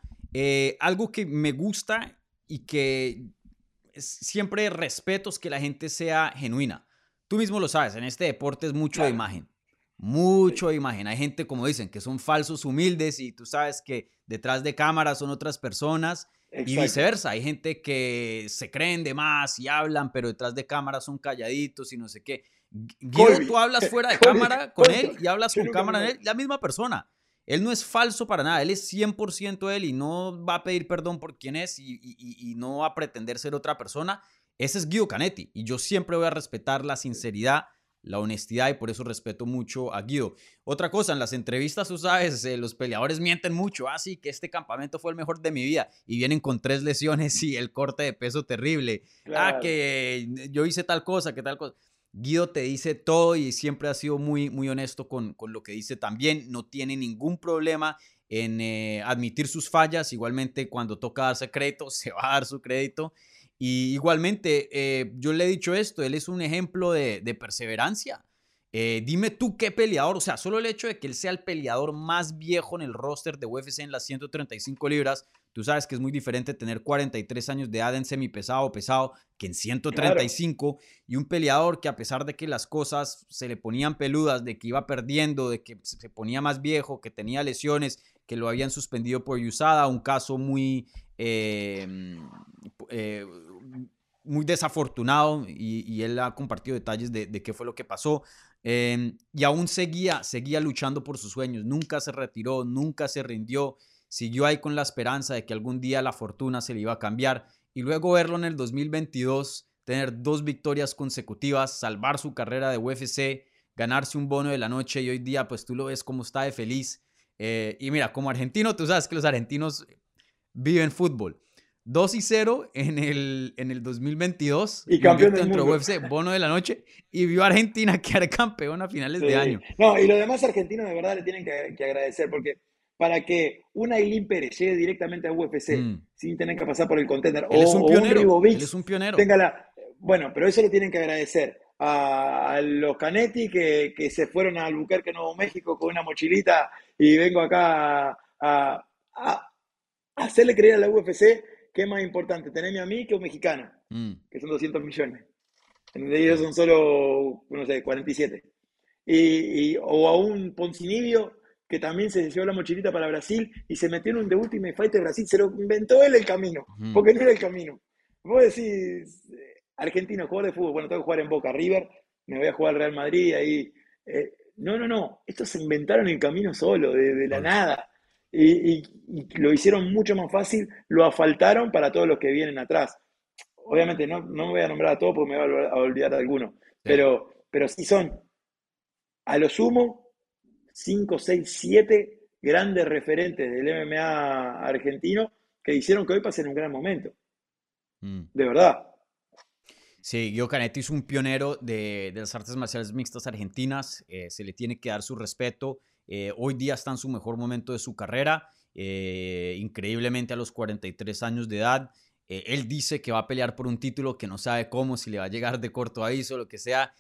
algo que me gusta y que siempre respeto es que la gente sea genuina. Tú mismo lo sabes, en este deporte es mucho de imagen. Mucho de imagen. Hay gente, como dicen, que son falsos humildes y tú sabes que detrás de cámara son otras personas y viceversa. Hay gente que se creen de más y hablan, pero detrás de cámara son calladitos y no sé qué. Guido, tú hablas fuera de *laughs* cámara con él y hablas con cámara en él, la misma persona. Él no es falso para nada, él es 100% él y no va a pedir perdón por quién es y, no va a pretender ser otra persona. Ese es Guido Canetti y yo siempre voy a respetar la sinceridad, la honestidad y por eso respeto mucho a Guido. Otra cosa, en las entrevistas, tú sabes, eh, los peleadores mienten mucho. Ah, sí, que este campamento fue el mejor de mi vida y vienen con tres lesiones *laughs* y el corte de peso terrible. Ah, que yo hice tal cosa, que tal cosa. Guido te dice todo y siempre ha sido muy, muy honesto con, lo que dice también. No tiene ningún problema en eh, admitir sus fallas. Igualmente, cuando toca darse crédito, *laughs* se va a dar su crédito. Y igualmente, eh, yo le he dicho esto, él es un ejemplo de, perseverancia. Eh, dime tú qué peleador, o sea, solo el hecho de que él sea el peleador más viejo en el roster de UFC en las 135 libras, Tú sabes que es muy diferente tener 43 años de edad en semipesado pesado que en 135 y un peleador que a pesar de que las cosas se le ponían peludas, de que iba perdiendo, de que se ponía más viejo, que tenía lesiones, que lo habían suspendido por USADA, un caso muy, em, eh, muy desafortunado y, él ha compartido detalles de, qué fue lo que pasó. Em, y aún seguía, seguía luchando por sus sueños, nunca se retiró, nunca se rindió siguió ahí con la esperanza de que algún día la fortuna se le iba a cambiar y luego verlo en el 2022, tener dos victorias consecutivas, salvar su carrera de UFC, ganarse un bono de la noche y hoy día pues tú lo ves como está de feliz. Eh, y mira, como argentino, tú sabes que los argentinos viven fútbol. 2 y 0 en el, en el 2022. Y campeón del mundo. UFC, bono de la noche. Y vio a Argentina *laughs* quedar campeón a finales de año. No, y los demás argentinos de verdad le tienen que, agradecer porque para que una Ailín Pérez llegue directamente a UFC mm. sin tener que pasar por el contender o, es un pionero, él es un pionero. bueno, pero eso le tienen que agradecer a, los Canetti que, que, se fueron a Albuquerque, Nuevo México con una mochilita y vengo acá a, a hacerle creer a la UFC ¿Qué es más importante, tenerme a mí que un mexicano? Mm. Que son 200 millones. En ellos son solo, no sé, 47. Y, o a un Poncinibio que también se llevó la mochilita para Brasil y se metió en un The Ultimate Fighter Brasil. Se lo inventó él el camino, porque no era el camino. Vos decís, argentino, jugador de fútbol, bueno, tengo que jugar en Boca River, me voy a jugar al Real Madrid, ahí. Eh, no, no, no. Estos se inventaron el camino solo, de la nada y, lo hicieron mucho más fácil, lo asfaltaron para todos los que vienen atrás. Obviamente no, no me voy a nombrar a todos porque me voy a olvidar de alguno, pero, pero sí son a lo sumo 5, 6, 7 grandes referentes del MMA argentino que hicieron que hoy pasen un gran momento. Mm. De verdad. Sí, Guido Canetti es un pionero de, las artes marciales mixtas argentinas. Eh, se le tiene que dar su respeto. Eh, hoy día está en su mejor momento de su carrera, eh, increíblemente a los 43 años de edad. Eh, él dice que va a pelear por un título que no sabe cómo, si le va a llegar de corto aviso, lo que sea.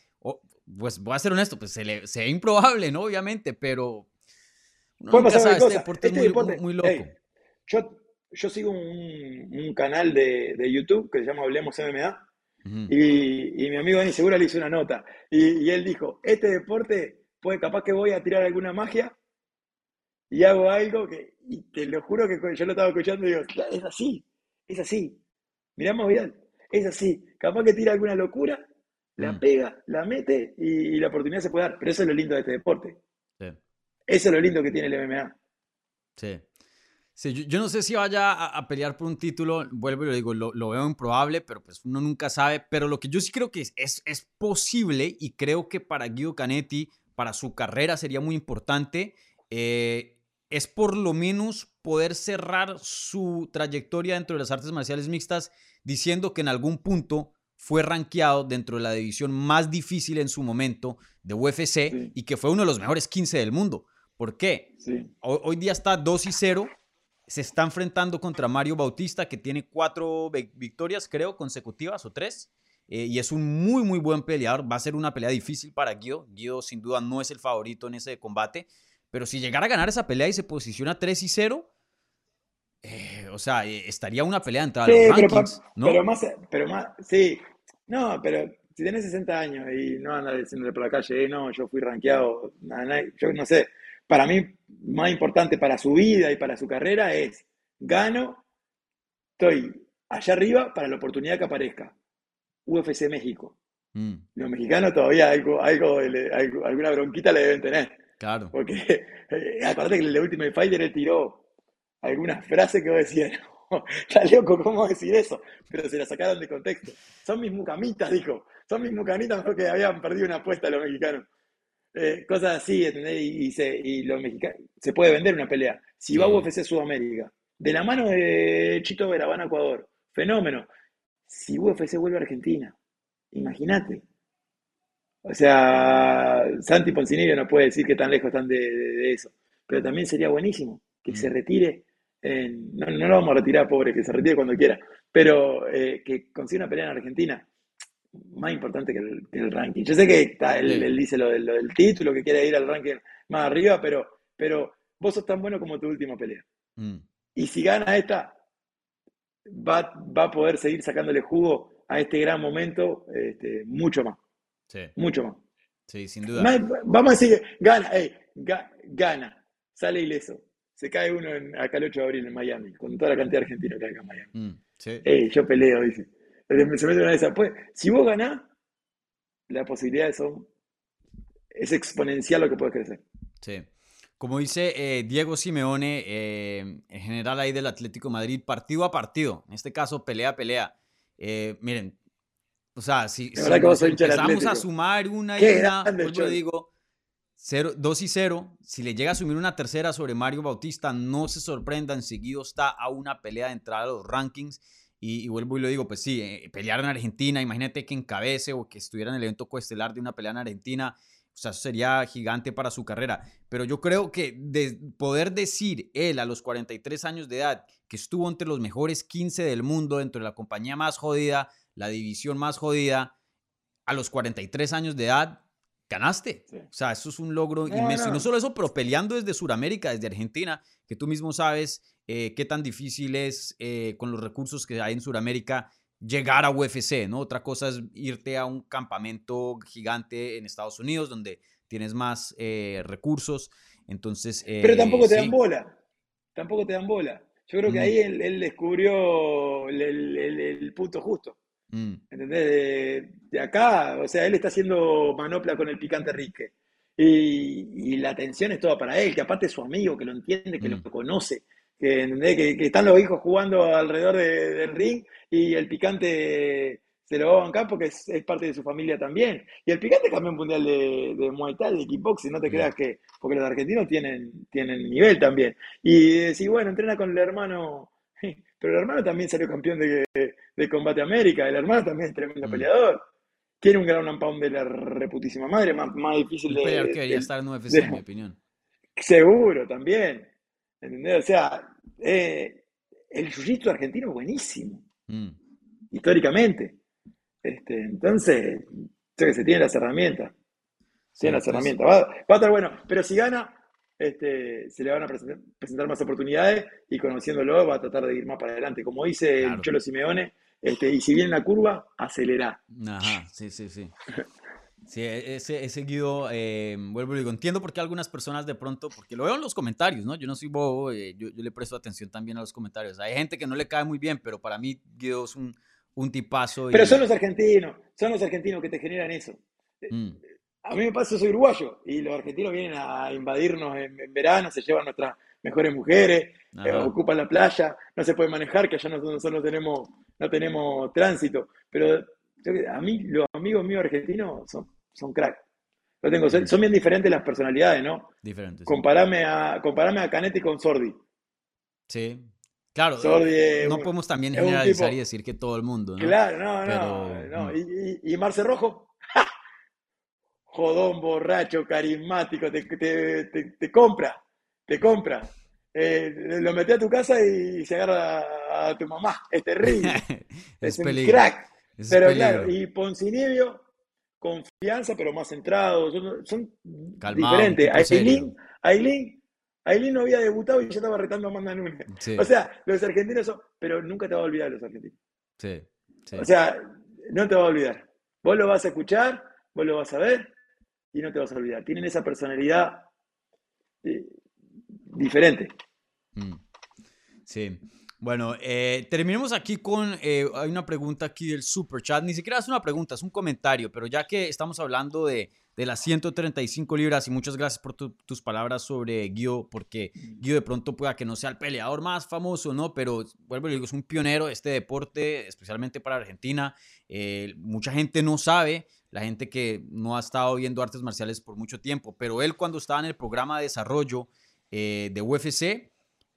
pues voy a ser honesto, pues se, le, ve improbable, ¿no? Obviamente, pero... Puede pasar este deporte es muy, muy, loco. yo, yo sigo un, canal de, YouTube que se llama Hablemos MMA. y, mi amigo Dani Segura le hizo una nota. Y, y él dijo, este deporte pues capaz que voy a tirar alguna magia y hago algo que, y te lo juro que yo lo estaba escuchando y digo, es así, es así. Mirá más bien, es así. Capaz que tira alguna locura, la mm. pega, la mete y, la oportunidad se puede dar. Pero eso es lo lindo de este deporte. Eso es lo lindo que tiene el MMA. Sí. Sí, yo, no sé si vaya a, pelear por un título, vuelvo y lo digo, lo, veo improbable, pero pues uno nunca sabe. Pero lo que yo sí creo que es, es, es posible y creo que para Guido Canetti para su carrera sería muy importante, eh, es por lo menos poder cerrar su trayectoria dentro de las artes marciales mixtas diciendo que en algún punto fue rankeado dentro de la división más difícil en su momento de UFC y que fue uno de los mejores 15 del mundo. ¿Por qué? Hoy, hoy, día está 2 y 0. Se está enfrentando contra Mario Bautista, que tiene cuatro victorias, creo, consecutivas o tres. Eh, y es un muy, muy buen peleador. Va a ser una pelea difícil para Guido. Guido sin duda no es el favorito en ese combate. Pero si llegara a ganar esa pelea y se posiciona 3 y 0, eh, o sea, eh, estaría una pelea entre los rankings, pero, ¿no? Pero más, pero más, sí. No, pero si tenés 60 años y no andas diciéndole por la calle, no, yo fui rankeado, yo no sé. Para mí, más importante para su vida y para su carrera es, gano, estoy allá arriba para la oportunidad que aparezca. UFC México. Mm. Los mexicanos todavía algo, algo, alguna bronquita le deben tener. Claro. Porque *laughs* eh, acuérdate que el Ultimate Fighter él tiró algunas frases que vos decías, no, *laughs* está loco, ¿cómo decir eso? Pero se la sacaron de contexto. Son mis mucamitas, dijo. Son mis mucamitas porque habían perdido una apuesta los mexicanos. Eh, cosas así, ¿entendés? Y, se, y los mexicanos, se puede vender una pelea. Si va a UFC Sudamérica, de la mano de Chito Vera, van a Ecuador, fenómeno si UFC vuelve a Argentina. Imagínate. O sea, Santi Poncinibio no puede decir que tan lejos están de, eso. Pero también sería buenísimo que se retire. no, lo vamos a retirar, pobre, que se retire cuando quiera. Pero eh, que consiga una pelea en Argentina. Más importante que el, ranking. Yo sé que está, él, dice lo, del título, que quiere ir al ranking más arriba, pero, pero vos sos tan bueno como tu última pelea. Mm. Y si gana esta, va, a poder seguir sacándole jugo a este gran momento este, mucho más. Mucho más. Sí, sin duda. vamos a decir gana, gana, sale ileso. Se cae uno en, acá el 8 de abril en Miami, con toda la cantidad de argentinos que hay acá en Miami. Mm, yo peleo, dice. Se mete una de esas. Pues, si vos ganás, las posibilidades son. Es exponencial lo que puedes crecer. Sí. Como dice eh, Diego Simeone, eh, en general ahí del Atlético Madrid, partido a partido, en este caso pelea a pelea. Eh, miren, o sea, si, empezamos a sumar una y una, pues yo digo, 2 y 0. Si le llega a asumir una tercera sobre Mario Bautista, no se sorprendan. Seguido está a una pelea de entrada a los rankings. Y, vuelvo y lo digo, pues sí, eh, pelear en Argentina, imagínate que encabece o que estuviera en el evento coestelar de una pelea en Argentina, o sea, sería gigante para su carrera. Pero yo creo que de poder decir él a los 43 años de edad que estuvo entre los mejores 15 del mundo, dentro de la compañía más jodida, la división más jodida, a los 43 años de edad, ganaste. O sea, eso es un logro inmenso. Y no solo eso, pero peleando desde Sudamérica, desde Argentina, que tú mismo sabes eh, qué tan difícil es eh, con los recursos que hay en Sudamérica llegar a UFC, ¿no? Otra cosa es irte a un campamento gigante en Estados Unidos donde tienes más eh, recursos. Entonces. pero tampoco te dan bola. Tampoco te dan bola. Yo creo que ahí él, descubrió el punto justo. Mm. ¿Entendés? De, acá, o sea, él está haciendo manopla con el picante Rique. Y, la atención es toda para él, que aparte es su amigo, que lo entiende, que lo mm. conoce, que, que, están los hijos jugando alrededor del ring y el picante se lo va a bancar porque es, parte de su familia también. Y el picante campeón mundial de, de Muay Thai, de kickboxing, no te creas que, porque los argentinos tienen, tienen nivel también. Y decir, bueno, entrena con el hermano *laughs* pero el hermano también salió campeón de, de Combate América, el hermano también es tremendo mm. peleador. Tiene un gran pound de la reputísima madre, más, más difícil de. peleador que debería estar en UFC, en mi opinión. Seguro, también. ¿Entendés? O sea, eh, el jiu argentino es buenísimo. Mm. Históricamente. Este, entonces, que se tiene las herramientas. tiene las pues. herramientas. Va, va, a estar bueno. Pero si gana, este, se le van a presentar, más oportunidades y conociéndolo va a tratar de ir más para adelante. Como dice el Cholo Simeone, este, y si viene la curva, acelera. Ajá, sí, sí, sí. *laughs* Sí, e, ese, ese Guido, eh, vuelvo y digo, entiendo por qué algunas personas de pronto, porque lo veo en los comentarios, ¿no? Yo no soy bobo, eh, yo, le presto atención también a los comentarios. Hay gente que no le cae muy bien, pero para mí Guido es un, un tipazo. Pero son los argentinos, son los argentinos que te generan eso. Mm. A mí me pasa, yo soy uruguayo y los argentinos vienen a invadirnos en, verano, se llevan nuestras mejores mujeres, eh, ocupan la playa, no se puede manejar, que allá nosotros no tenemos, no tenemos tránsito. Pero a mí, los amigos míos argentinos son, son crack. tengo, son, bien diferentes las personalidades, ¿no? Diferentes. Comparame, a, comparame a Canetti con Sordi. Sí. Claro, no podemos también generalizar y decir que todo el mundo, ¿no? Claro, no, no, no. Mm. ¿Y, y, y Marce Rojo? *laughs* jodón, borracho, carismático, te, te, compra, te compra. Eh, lo mete a tu casa y se agarra a tu mamá. Es terrible. *laughs* es, un crack. pero claro, y Poncinibio, confianza, pero más centrado. Son, diferentes. Aileen, Aileen, Aileen no había debutado y ya estaba retando a Amanda Nunes. O sea, los argentinos son. Pero nunca te va a olvidar los argentinos. Sí, O sea, no te va a olvidar. Vos lo vas a escuchar, vos lo vas a ver, y no te vas a olvidar. Tienen esa personalidad eh, diferente. Mm. Sí. Bueno, eh, terminemos aquí con, eh, hay una pregunta aquí del super chat, ni siquiera es una pregunta, es un comentario, pero ya que estamos hablando de, de las 135 libras y muchas gracias por tus palabras sobre Guido, porque Guido de pronto pueda que no sea el peleador más famoso, ¿no? Pero vuelvo y digo, es un pionero de este deporte, especialmente para Argentina. mucha gente no sabe la gente que no ha estado viendo artes marciales por mucho tiempo, pero él cuando estaba en el programa de desarrollo eh, de UFC,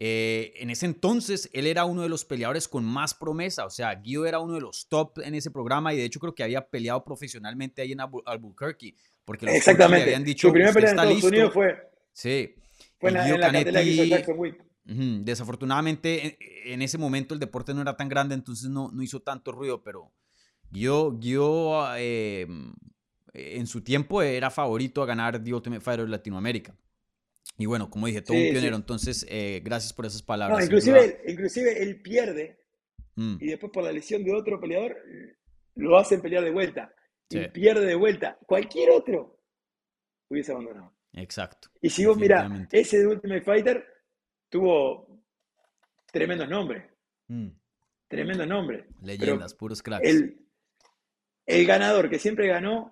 eh, en ese entonces él era uno de los peleadores con más promesa, o sea, Guido era uno de los top en ese programa y de hecho creo que había peleado profesionalmente ahí en Albuquerque, porque los Exactamente. habían dicho, su primer pelea en Estados Unidos fue... Sí. Fue en la, que Jackson Desafortunadamente en, ese momento el deporte no era tan grande, entonces no, no hizo tanto ruido, pero yo, yo eh, en su tiempo era favorito a ganar The Ultimate Fighter Latinoamérica. Y bueno, como dije, todo un pionero. Entonces, eh, gracias por esas palabras. inclusive, inclusive él pierde mm. y después por la lesión de otro peleador lo hacen pelear de vuelta. Y pierde de vuelta. Cualquier otro hubiese abandonado. Exacto. Y si vos mirá, ese de Ultimate Fighter tuvo tremendos nombres. Mm. Tremendos nombres. Leyendas, puros cracks. El, el ganador que siempre ganó,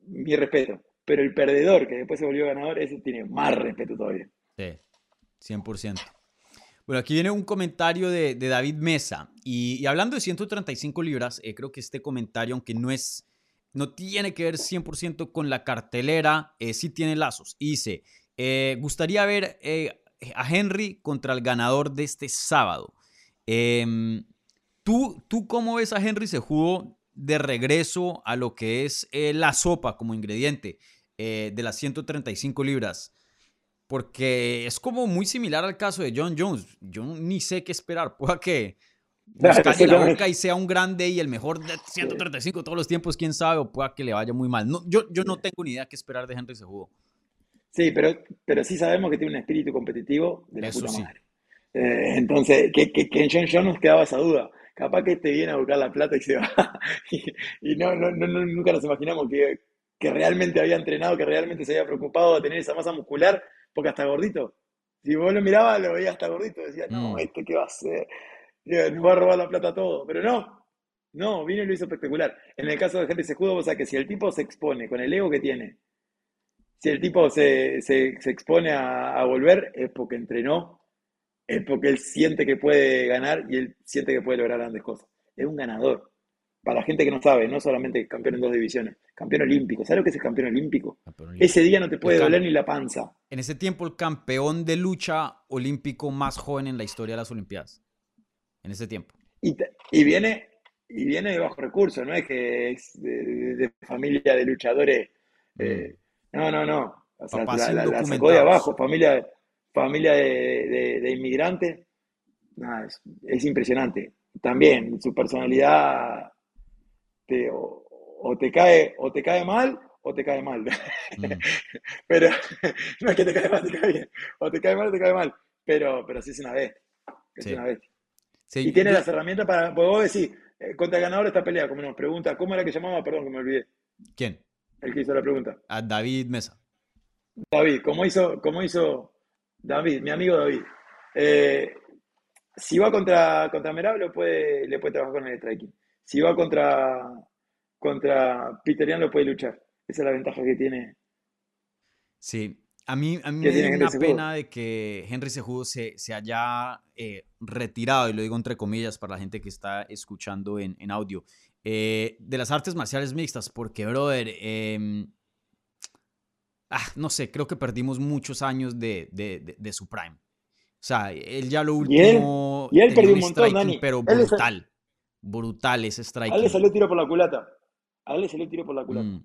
mi respeto. Pero el perdedor que después se volvió ganador, ese tiene más respeto todavía. Sí, 100%. Bueno, aquí viene un comentario de, David Mesa. Y, hablando de 135 libras, eh, creo que este comentario, aunque no es no tiene que ver 100% con la cartelera, eh, sí tiene lazos. dice, eh, gustaría ver eh, a Henry contra el ganador de este sábado. Em, ¿tú, ¿Tú cómo ves a Henry se jugó de regreso a lo que es la sopa como ingrediente de las 135 libras? Porque es como muy similar al caso de John Jones. Yo ni sé qué esperar. *laughs* Pueda que busque la boca y sea un grande y el mejor de 135 todos los tiempos, quién sabe, o pueda que le vaya muy mal. No, yo, yo no tengo ni idea qué esperar de Henry Sejudo. Sí, pero, pero sí sabemos que tiene un espíritu competitivo de la puta madre. Eh, entonces, que, que, que, en John Jones nos quedaba esa duda. Capaz que este viene a buscar la plata y se va. *laughs* y, no, no, no, nunca nos imaginamos que, que realmente había entrenado, que realmente se había preocupado de tener esa masa muscular porque hasta gordito. Si vos lo mirabas, lo veías hasta gordito, decía, no, mm. ¿este qué va a hacer? Nos va a robar la plata todo. Pero no, no, vino y lo hizo espectacular. En el caso de Henry Sejudo, vos sabés que si el tipo se expone con el ego que tiene, si el tipo se, expone a, a, volver, es porque entrenó, es porque él siente que puede ganar y él siente que puede lograr grandes cosas. Es un ganador para la gente que no sabe, no solamente campeón en dos divisiones, campeón olímpico. ¿Sabes lo que es el campeón olímpico? Ese día no te puede doler ni la panza. En ese tiempo, el campeón de lucha olímpico más joven en la historia de las Olimpiadas. En ese tiempo. Y, y viene y viene de bajo recursos, no es que es de, familia de luchadores. Mm. Eh, no, no, no. O sea, la, sacó de abajo, familia, familia de, de inmigrantes. Es impresionante. También su personalidad o, te cae, o te cae mal o te cae mal. Mm. *laughs* pero *laughs* no es que te cae mal, te cae bien. O te cae mal o te cae mal. Pero, pero sí es una vez. Es una vez. y tiene las herramientas para. Pues vos decís, eh, contra el ganador de esta pelea, como nos pregunta, ¿cómo era que llamaba? Perdón, que me olvidé. ¿Quién? El que hizo la pregunta. A David Mesa. David, ¿cómo hizo, cómo hizo David, mi amigo David? Eh, si va contra, contra Merab, puede, le puede trabajar con el striking si va contra, contra Peter lo puede luchar. Esa es la ventaja que tiene. Sí, a mí, a mí me dio una pena de que Henry Sejudo se, se haya eh, retirado, y lo digo entre comillas para la gente que está escuchando en, en audio, eh, de las artes marciales mixtas, porque, brother, em, ah, no sé, creo que perdimos muchos años de, de, de, su prime. O sea, él ya lo último. Y él, perdió un montón, Dani. Pero brutal brutal ese strike. A él le salió tiro por la culata. A él le salió tiro por la culata. Mm.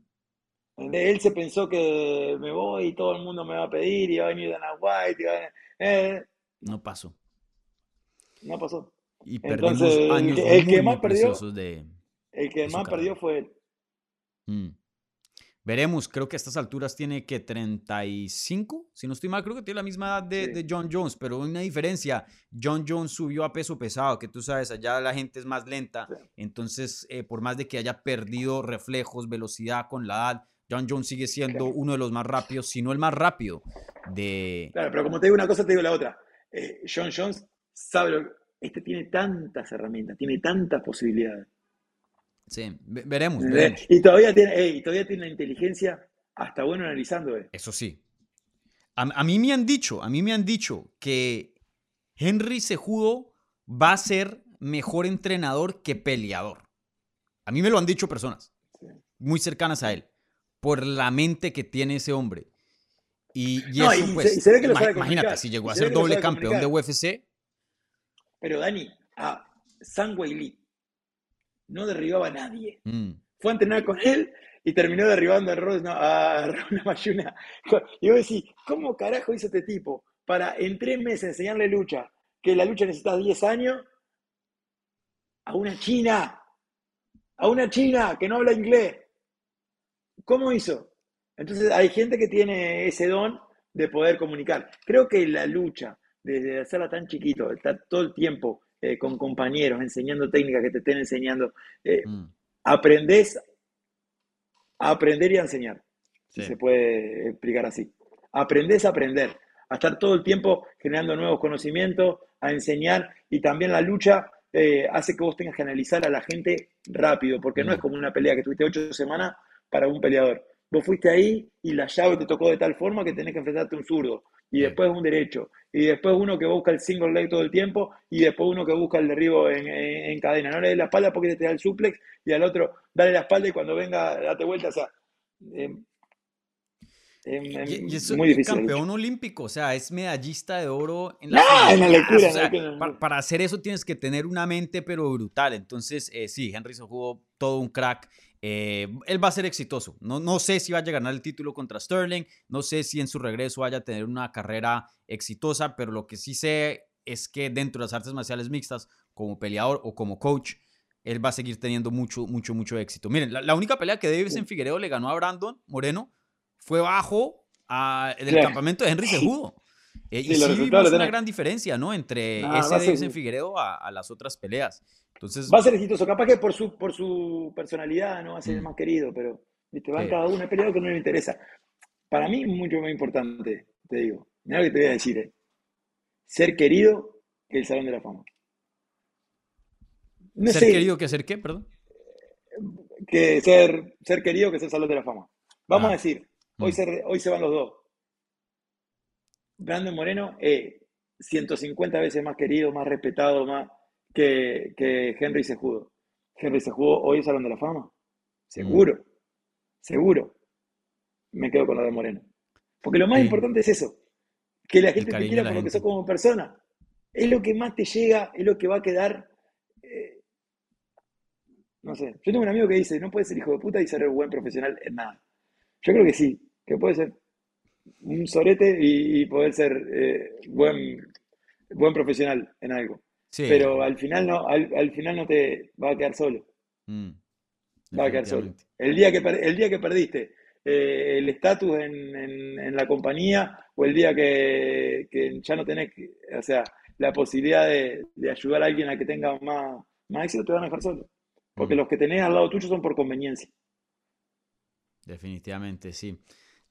Él se pensó que me voy y todo el mundo me va a pedir y va a venir Dana White. Eh. No pasó. No pasó. Y perdimos años el, que más perdió, de, El que más perdió fue él. Mm. Veremos, creo que a estas alturas tiene que 35, si no estoy mal, creo que tiene la misma edad de, John Jones, pero una diferencia, John Jones subió a peso pesado, que tú sabes, allá la gente es más lenta, entonces eh, por más de que haya perdido reflejos, velocidad con la edad, John Jones sigue siendo uno de los más rápidos, si no el más rápido de... Claro, pero como te digo una cosa, te digo la otra. Eh, John Jones sabe, este tiene tantas herramientas, tiene tantas posibilidades Sí, veremos, Y todavía tiene, todavía tiene una inteligencia hasta bueno analizando. Eh. Eso sí. A, mí me han dicho, a mí me han dicho que Henry Sejudo va a ser mejor entrenador que peleador. A mí me lo han dicho personas muy cercanas a él, por la mente que tiene ese hombre. Y, eso, pues, imagínate, si llegó a ser doble campeón de UFC. Pero Dani, a San Lee no derribaba a nadie. Mm. Fue a entrenar con él y terminó derribando a, Ron, a *laughs* Mayuna. Y vos decís, ¿cómo carajo hizo este tipo para en tres meses enseñarle lucha? Que la lucha necesita 10 años a una china, a una china que no habla inglés. ¿Cómo hizo? Entonces hay gente que tiene ese don de poder comunicar. Creo que la lucha, desde hacerla tan chiquito, estar todo el tiempo eh, con compañeros, enseñando técnicas que te estén enseñando. Eh, mm. Aprendés a aprender y a enseñar, si se puede explicar así. Aprendés a aprender, a estar todo el tiempo generando nuevos conocimientos, a enseñar y también la lucha eh, hace que vos tengas que analizar a la gente rápido, porque no es mm. como una pelea que tuviste ocho semanas para un peleador. Vos fuiste ahí y la llave te tocó de tal forma que tenés que enfrentarte a un zurdo. Y después un derecho, y después uno que busca el single leg todo el tiempo, y después uno que busca el derribo en, cadena. No le des la espalda porque te da el suplex, y al otro dale la espalda y cuando venga date vuelta. O sea, eh, y, es muy difícil. campeón olímpico, o sea, es medallista de oro en la no, para, hacer eso tienes que tener una mente, pero brutal. Entonces, eh, sí, Henry se jugó todo un crack. Eh, él va a ser exitoso. No, no sé si vaya a ganar el título contra Sterling, no sé si en su regreso vaya a tener una carrera exitosa, pero lo que sí sé es que dentro de las artes marciales mixtas, como peleador o como coach, él va a seguir teniendo mucho, mucho, mucho éxito. Miren, la, única pelea que en Figueredo le ganó a Brandon Moreno fue bajo a, en el campamento de Henry Sejudo. Eh, y sí vimos una gran diferencia, ¿no? Entre ese Davis en Figueredo a, las otras peleas. Entonces, va a ser exitoso, capaz que por su, por su personalidad no va a ser el mm. más querido, pero ¿viste? va cada uno, el peleado que no le interesa. Para mí, mucho más importante, te digo. Mira lo que te voy a decir, eh. ser querido que el Salón de la Fama. ¿Ser querido que ser qué, perdón? Que ser, ser querido que ser Salón de la Fama. Vamos a decir, Hoy, mm. se, hoy se van los dos. Brandon Moreno es 150 veces más querido, más respetado, más que, que Henry Sejudo. Henry Sejudo hoy es Salón de la Fama. Seguro. Mm. Seguro. Me quedo con lo de Moreno. Porque lo más importante es eso. Que la gente te quiera por lo que sos como persona. Es lo que más te llega, es lo que va a quedar. Eh, no sé. Yo tengo un amigo que dice, no puedes ser hijo de puta y ser un buen profesional en nada. Yo creo que sí que puede ser un sorete y, poder ser eh, buen, buen profesional en algo. Pero al final no, al, final no te va a quedar solo. Mm, va a quedar solo. El día que, el día que perdiste eh, el estatus en, la compañía o el día que, ya no tenés, o sea, la posibilidad de, ayudar a alguien a que tenga más, más éxito, te van a dejar solo. Porque mm. los que tenés al lado tuyo son por conveniencia. Definitivamente, sí.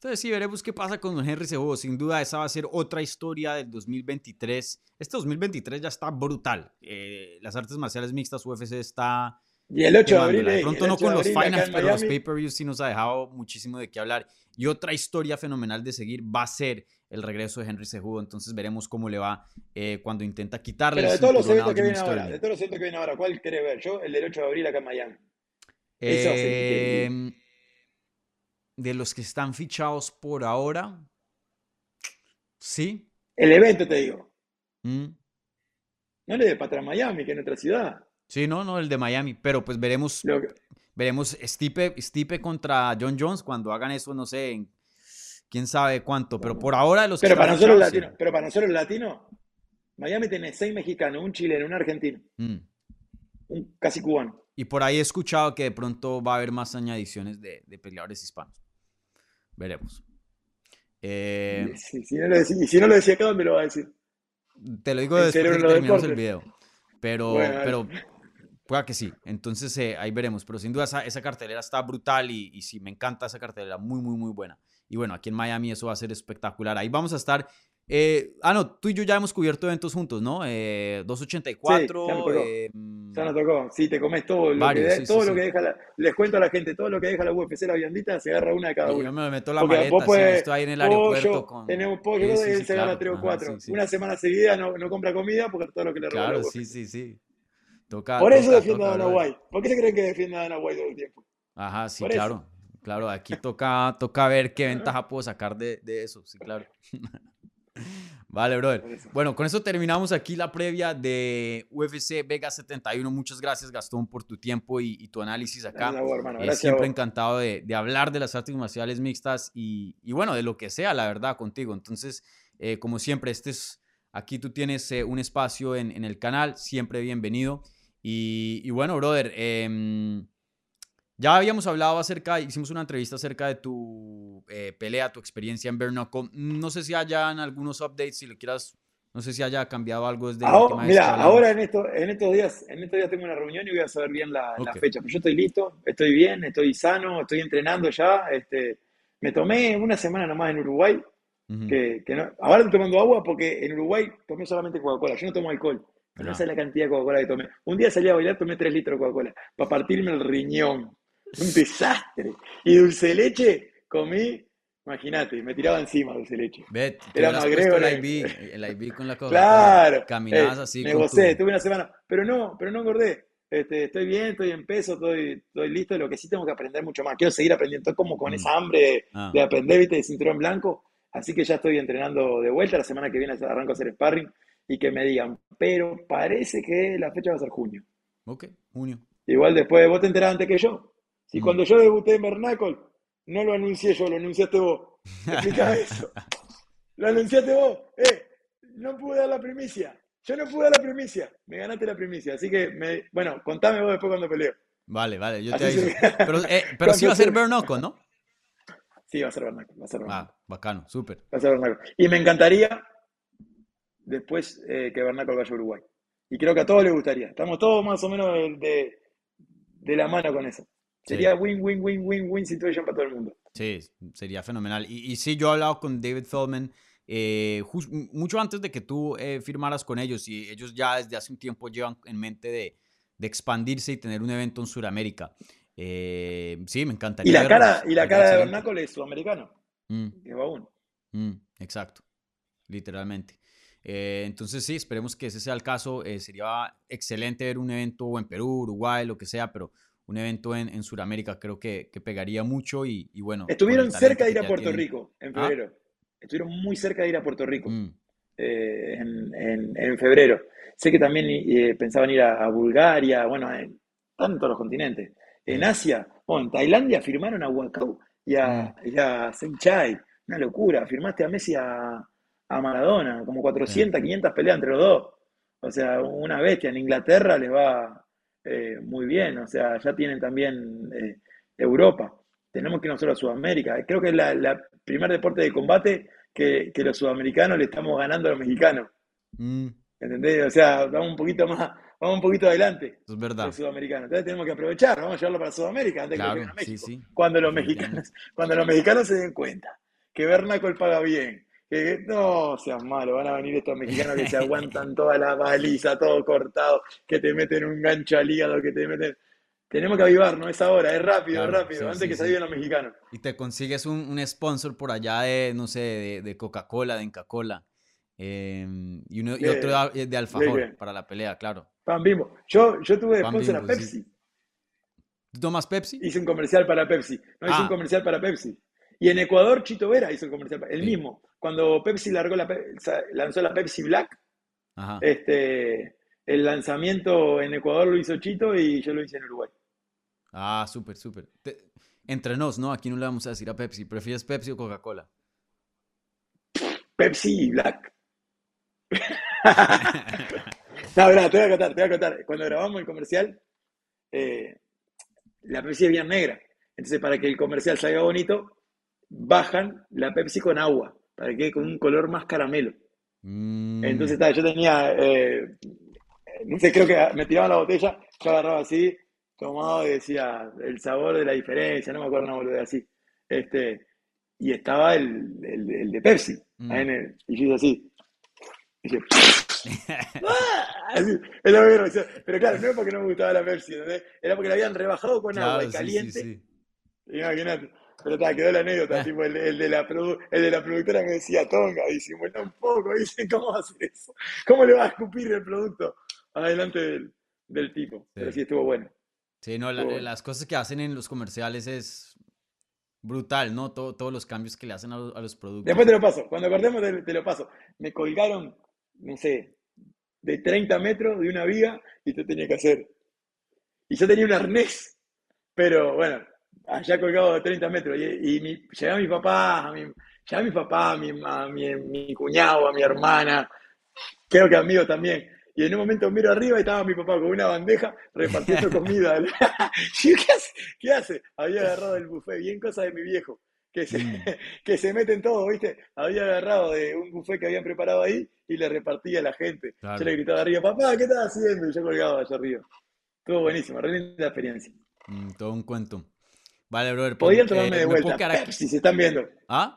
Entonces sí, veremos qué pasa con Henry Cejudo. Sin duda esa va a ser otra historia del 2023. Este 2023 ya está brutal. Eh, las artes marciales mixtas UFC está... Y el 8 de abril. De pronto no con los finals, pero los pay-per-views sí nos ha dejado muchísimo de qué hablar. Y otra historia fenomenal de seguir va a ser el regreso de Henry Cejudo. Entonces veremos cómo le va eh, cuando intenta quitarle Pero de todos los eventos que vienen ahora, de todos los eventos que vienen ahora, ¿cuál querés ver? Yo, el del 8 de abril acá en Miami. Eh, de los que están fichados por ahora, sí. El evento, te digo. Mm. No le de para Miami, que es nuestra ciudad. Sí, no, no, el de Miami. Pero pues veremos, veremos Stipe, Stipe contra John Jones cuando hagan eso, no sé, en quién sabe cuánto. Pero por ahora los pero para nosotros latinos, Pero para nosotros los latinos, Miami tiene seis mexicanos, un chileno, un argentino, mm. un casi cubano. Y por ahí he escuchado que de pronto va a haber más añadiciones de peleadores hispanos. Veremos. Eh, si, no lo decía, y si no lo decía acá, me lo va a decir? Te lo digo después de que terminemos el video. Pero, pero pueda que sí. Entonces eh, ahí veremos. Pero sin duda esa, esa cartelera está brutal y, y, sí, me encanta esa cartelera. Muy, muy, muy buena. Y bueno, aquí en Miami eso va a ser espectacular. Ahí vamos a estar eh, ah, no, tú y yo ya hemos cubierto eventos juntos, ¿no? Eh, 284. Sí, eh, ya nos tocó. Sí, te comes todo. Lo que, todo lo que deja la, les cuento a la gente, todo lo que deja la UFC, la viandita, se agarra una de cada uno. Yo me meto la Porque maleta, estoy ahí en el aeropuerto. con... Tenemos pollo él se agarra tres o cuatro. una semana seguida no, no, compra comida porque todo lo que le roba. Claro, sí, sí, sí. Toca, Por eso defiendo a Dana White. ¿Por qué se creen que defiende a Dana White todo el tiempo? Ajá, sí, claro. Claro, aquí toca, toca ver qué ventaja puedo sacar de, de eso, sí, claro. *laughs* *laughs* Vale, brother. Bueno, con eso terminamos aquí la previa de UFC Vega 71. Muchas gracias, Gastón, por tu tiempo y, tu análisis acá. Eh, siempre encantado de, hablar de las artes marciales mixtas y, bueno, de lo que sea, la verdad, contigo. Entonces, eh, como siempre, este es, aquí tú tienes eh, un espacio en, en, el canal, siempre bienvenido. Y, bueno, brother, em, ya habíamos hablado acerca, hicimos una entrevista acerca de tu eh, pelea, tu experiencia en Bernacle. No sé si hayan algunos updates, si le quieras, no sé si haya cambiado algo desde ahora, la Mira, ahora en, esto, en estos días, en estos días tengo una reunión y voy a saber bien la, fecha. Pero yo estoy listo, estoy bien, estoy sano, estoy entrenando ya. Este, me tomé una semana nomás en Uruguay. que, no, ahora estoy tomando agua porque en Uruguay tomé solamente Coca-Cola. Yo no tomo alcohol. Pero no sé la cantidad de Coca-Cola que tomé. Un día salí a bailar, tomé 3 litros de Coca-Cola para partirme el riñón. Un desastre. Y dulce leche comí Imagínate, me tiraba encima dulce de leche. Ve, te Era magreo, puesto era- el IV, el IV con la coca Claro. Caminabas Eh, así Me gocé, tu- tuve una semana. Pero no, pero no engordé. Este, estoy bien, estoy en peso, estoy, estoy listo. Lo que sí tengo que aprender mucho más. Quiero seguir aprendiendo. Estoy como con Mm. esa hambre de, Ah. de aprender, viste, de cinturón blanco. Así que ya estoy entrenando de vuelta. La semana que viene arranco a hacer sparring y que me digan. Pero parece que la fecha va a ser junio. Ok, junio. Igual después vos te enterás antes que yo. Si Mm. cuando yo debuté en Bernacol, no lo anuncié yo, lo anunciaste vos. Explica *laughs* eso. Lo anunciaste vos. Eh, no pude dar la primicia. Yo no pude dar la primicia. Me ganaste la primicia. Así que, me, bueno, contame vos después cuando peleo. Vale, vale, yo te Así aviso. se- Pero, *laughs* eh, pero sí va a ser Bernoco, ¿no? Sí, va a ser Bernacol. Va a ser Bernacol. Ah, bacano, súper. Va a ser Bernacol. Y me encantaría después eh, que Bernacol vaya a Uruguay. Y creo que a todos les gustaría. Estamos todos más o menos de, de- de la mano con eso. Sería win, win, win, win, win situation para todo el mundo. Sí, sería fenomenal. Y, y sí, yo he hablado con David Feldman eh, mucho antes de que tú eh, firmaras con ellos y ellos ya desde hace un tiempo llevan en mente de, de expandirse y tener un evento en Sudamérica. Eh, sí, me encantaría. Y la verlos, cara, y la cara de. Bernacol es sudamericano. Mm. Que va uno. Mm, exacto, literalmente. Eh, entonces sí, esperemos que ese sea el caso. Eh, sería excelente ver un evento en Perú, Uruguay, lo que sea, pero un evento en, en Sudamérica creo que, que pegaría mucho y, y bueno. Estuvieron cerca de ir a Puerto tienen. Rico en ¿Ah? febrero. Estuvieron muy cerca de ir a Puerto Rico Mm, eh, en, en- en febrero. Sé que también eh, pensaban ir a, a Bulgaria, bueno, en tantos los continentes. En Mm. Asia, bueno, en Tailandia firmaron a Wakau y a, y a Seng Chai. Una locura. Firmaste a Messi a, a Maradona, como 400, 500 peleas entre los dos. O sea, una bestia. En Inglaterra les va eh, muy bien. O sea, ya tienen también eh, Europa. Tenemos que ir nosotros a Sudamérica. Creo que es la, la primer deporte de combate que, que los sudamericanos le estamos ganando a los mexicanos. mm, ¿Entendés? O sea, vamos un poquito más, vamos un poquito adelante es verdad. los sudamericanos. Entonces tenemos que aprovechar, vamos a llevarlo para Sudamérica antes Claro, que a sí, México. sí. Cuando los mexicanos, cuando los mexicanos se den cuenta que Bernacol paga bien, que no seas malo, van a venir estos mexicanos que se aguantan toda la baliza, todo cortado, que te meten un gancho al hígado, que te meten. Tenemos que avivarnos, es ahora, es rápido, Claro, es rápido, sí, antes sí, que se sí. los mexicanos. Y te consigues un, un sponsor por allá de, no sé, de, de Coca-Cola, de Inca-Cola. eh, y, uno, y otro de, Alfajor para la pelea, claro. Pan Bimbo. Yo, yo tuve Pan sponsor a Bimbo, sí. Pepsi. ¿Tú tomas Pepsi? Hice un comercial para Pepsi. No hice Ah. un comercial para Pepsi. Y en Ecuador, Chito Vera hizo el comercial. El Sí. mismo. Cuando Pepsi largó la, lanzó la Pepsi Black, Ajá. este, el lanzamiento en Ecuador lo hizo Chito y yo lo hice en Uruguay. Ah, súper, súper. Entre nos, ¿no? Aquí no le vamos a decir a Pepsi. ¿Prefieres Pepsi o Coca-Cola? Pepsi y Black. *laughs* No, verdad, te voy a contar, te voy a contar. Cuando grabamos el comercial, eh, la Pepsi es bien negra. Entonces, para que el comercial salga bonito, bajan la Pepsi con agua, para que quede con un color más caramelo. Mm, Entonces, yo tenía, eh, no sé, creo que me tiraban la botella, yo agarraba así, tomaba y decía el sabor de la diferencia, no me acuerdo una boludez así. Este, y estaba el, el- el de Pepsi, Mm. ahí en el- y yo hice así. Y yo, *laughs* ¡Ah! Así, es lo mismo, o sea, pero claro, no es porque no me gustaba la Pepsi, ¿entendés? Era porque la habían rebajado con agua y sí, sí, caliente. sí. Imagínate. Pero ta, quedó la anécdota, tipo, el, el de la produ- el de la productora me decía, Tonga, disimulá un poco, *laughs* dice, ¿cómo va a hacer eso? ¿Cómo le va a escupir el producto adelante del, del tipo? Pero Sí. sí estuvo bueno. Sí, no, la- bueno. las cosas que hacen en los comerciales es brutal, ¿no? Todo- todos los cambios que le hacen a, los- a los productos. Después te lo paso, cuando acordemos te, te lo paso. Me colgaron, no sé, de 30 metros de una viga y yo tenía que hacer. Y yo tenía un arnés, pero bueno, allá colgado de 30 metros. Y, y mi, llegaba mi papá, a mi, llegaba mi papá, a mi, a mi, mi cuñado, a mi hermana, creo que amigos también. Y en un momento miro arriba y estaba mi papá con una bandeja repartiendo *laughs* comida. *laughs* ¿qué hace? ¿Qué hace? Había agarrado el buffet, bien cosa de mi viejo, que se, Mm. *laughs* que se meten todos, ¿viste? Había agarrado de un buffet que habían preparado ahí y le repartía a la gente. Claro. Yo le gritaba arriba, papá, ¿qué estás haciendo? Y yo colgaba allá arriba. Estuvo buenísimo, re linda experiencia. Mm, todo un cuento. Vale, brother. pues, Podían eh, tomarme de ¿me puedo vuelta. Pepsi, se están viendo. ¿Ah?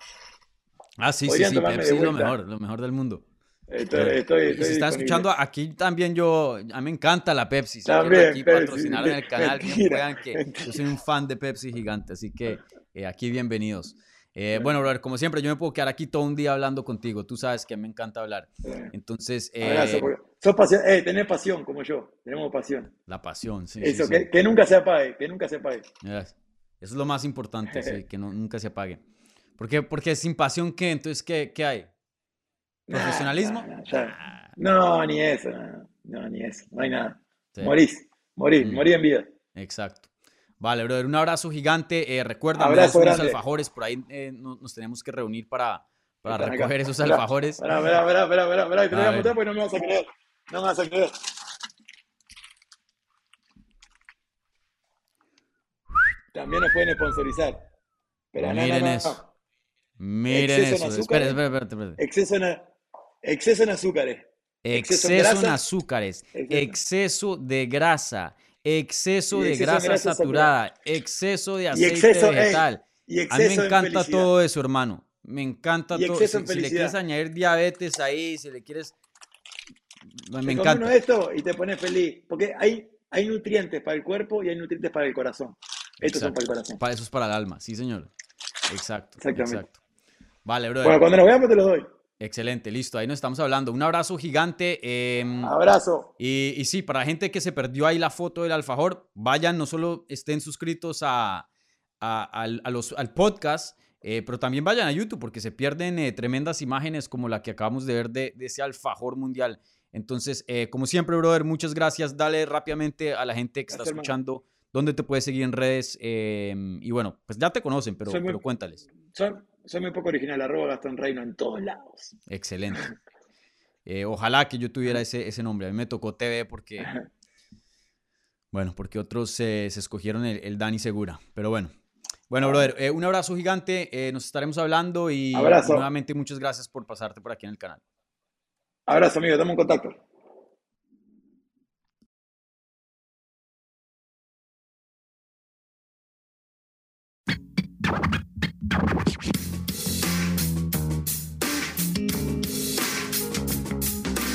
Ah, sí, sí, Podrían sí. de Pepsi es lo mejor, lo mejor del mundo. Estoy, Eh, estoy, y estoy si disponible. escuchando, aquí también yo, a mí me encanta la Pepsi. Si También, aquí Pepsi. patrocinar en el canal, Mentira, puedan, que yo soy un fan de Pepsi gigante, así que eh, aquí bienvenidos. Eh, bueno, brother, como siempre, yo me puedo quedar aquí todo un día hablando contigo. Tú sabes que me encanta hablar. Entonces. Eh, sos pasión, eh, tenés pasión como yo. Tenemos pasión. La pasión, sí. Eso, que, nunca se apague, que nunca se apague. Eso es lo más importante, sí, *laughs* que nunca se apague. ¿Por qué? Porque sin pasión, ¿qué? Entonces, ¿qué, qué hay? ¿Profesionalismo? no, ni eso, no, ni eso, no hay nada. Morís, morís, mm. morís en vida. Exacto. Vale, brother, un abrazo gigante. Eh, recuerda, unos alfajores, por ahí eh, nos, tenemos que reunir para, para recoger esos alfajores. Espera, espera, espera, espera, espera, te voy a mostrar porque no me vas a creer. No me vas a creer. También nos pueden sponsorizar. Pero Miren eso. Miren eso. Espera, espera, espera, Exceso en, exceso en azúcares. Exceso, en, azúcares. Exceso de grasa exceso de grasa, saturada, exceso de aceite vegetal. a mí me encanta todo eso, hermano. Me encanta todo. Si, si, le quieres añadir diabetes ahí, si le quieres. Me encanta. Uno esto y te pones feliz. Porque hay, hay nutrientes para el cuerpo y hay nutrientes para el corazón. Estos son para el corazón. Para eso es para el alma, sí, señor. Exacto. Exactamente. Exacto. Vale, bro. Bueno, cuando nos veamos te lo doy. Excelente, listo, ahí nos estamos hablando. Un abrazo gigante. Em, abrazo. Y, sí, para la gente que se perdió ahí la foto del alfajor, vayan, no solo estén suscritos a, los, al podcast, eh, pero también vayan a YouTube porque se pierden eh, tremendas imágenes como la que acabamos de ver de, ese alfajor mundial. Entonces, eh, como siempre, brother, muchas gracias. Dale rápidamente a la gente que está escuchando dónde te puedes seguir en redes. Em, y bueno, pues ya te conocen, pero, pero cuéntales soy muy poco original, arroba Gastón Reino en todos lados. Excelente. *laughs* Eh, ojalá que yo tuviera ese, ese nombre. A mí me tocó TV porque, bueno, porque otros se escogieron el, Dani Segura. Pero bueno. Bueno, brother, eh, un abrazo gigante. Eh, nos estaremos hablando y nuevamente muchas gracias por pasarte por aquí en el canal. Abrazo, amigo. Dame un contacto.